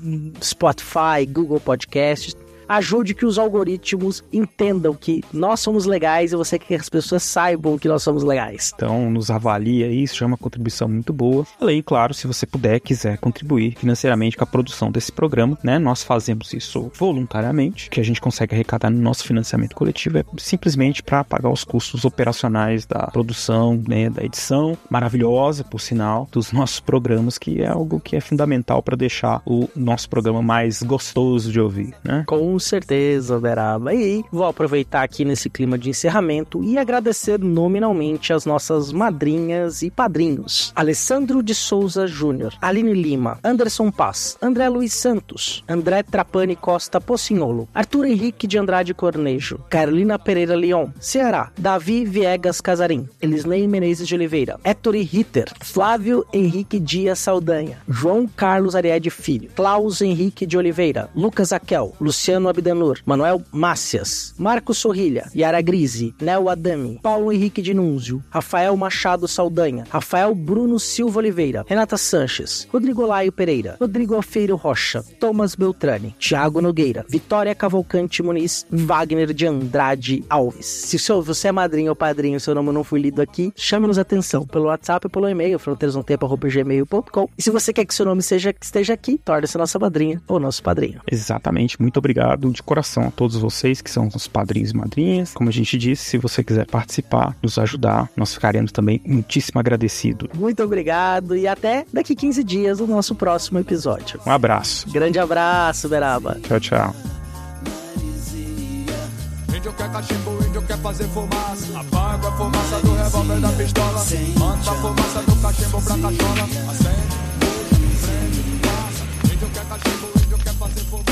Spotify, Google Podcasts. Ajude que os algoritmos entendam que nós somos legais e você quer que as pessoas saibam que nós somos legais. Então, nos avalia aí, isso já é uma contribuição muito boa. Além, claro, se você puder, quiser contribuir financeiramente com a produção desse programa, né? Nós fazemos isso voluntariamente, que a gente consegue arrecadar no nosso financiamento coletivo é simplesmente para pagar os custos operacionais da produção, né, da edição maravilhosa, por sinal, dos nossos programas, que é algo que é fundamental para deixar o nosso programa mais gostoso de ouvir, né? Com certeza, Beraba. E vou aproveitar aqui nesse clima de encerramento e agradecer nominalmente as nossas madrinhas e padrinhos. Alessandro de Souza Júnior, Aline Lima, Anderson Paz, André Luiz Santos, André Trapani Costa Pocinholo, Arthur Henrique de Andrade Cornejo, Carolina Pereira Leon, Ceará, Davi Viegas Casarim, Elisnei Menezes de Oliveira, Héctor Ritter, Flávio Henrique Dias Saldanha, João Carlos Ariade Filho, Klaus Henrique de Oliveira, Lucas Aquel, Luciano Abdanur, Manuel Mácias, Marcos Sorrilha, Yara Grise, Nel Adami, Paulo Henrique de Núnzio, Rafael Machado Saldanha, Rafael Bruno Silva Oliveira, Renata Sanches, Rodrigo Laio Pereira, Rodrigo Alfeiro Rocha, Thomas Beltrani, Thiago Nogueira, Vitória Cavalcante Muniz, Wagner de Andrade Alves. Se você é madrinho ou padrinho, seu nome não foi lido aqui, chame-nos atenção pelo WhatsApp ou pelo e-mail, fronteirasnomtempo.gmail.com. E se você quer que seu nome seja, esteja aqui, torne-se nossa madrinha ou nosso padrinho. Exatamente, muito obrigado de coração a todos vocês que são os padrinhos e madrinhas. Como a gente disse, se você quiser participar, nos ajudar, nós ficaremos também muitíssimo agradecidos. Muito obrigado e até daqui 15 dias no nosso próximo episódio. Um abraço. Grande abraço, Beraba. Tchau, tchau. Índio quer cachimbo, índio quer fazer fumaça. Apaga a fumaça do revólver da pistola. Manda a fumaça do cachimbo pra cachola. Acende, prende, passa. Índio quer cachimbo, índio quer fazer fumaça.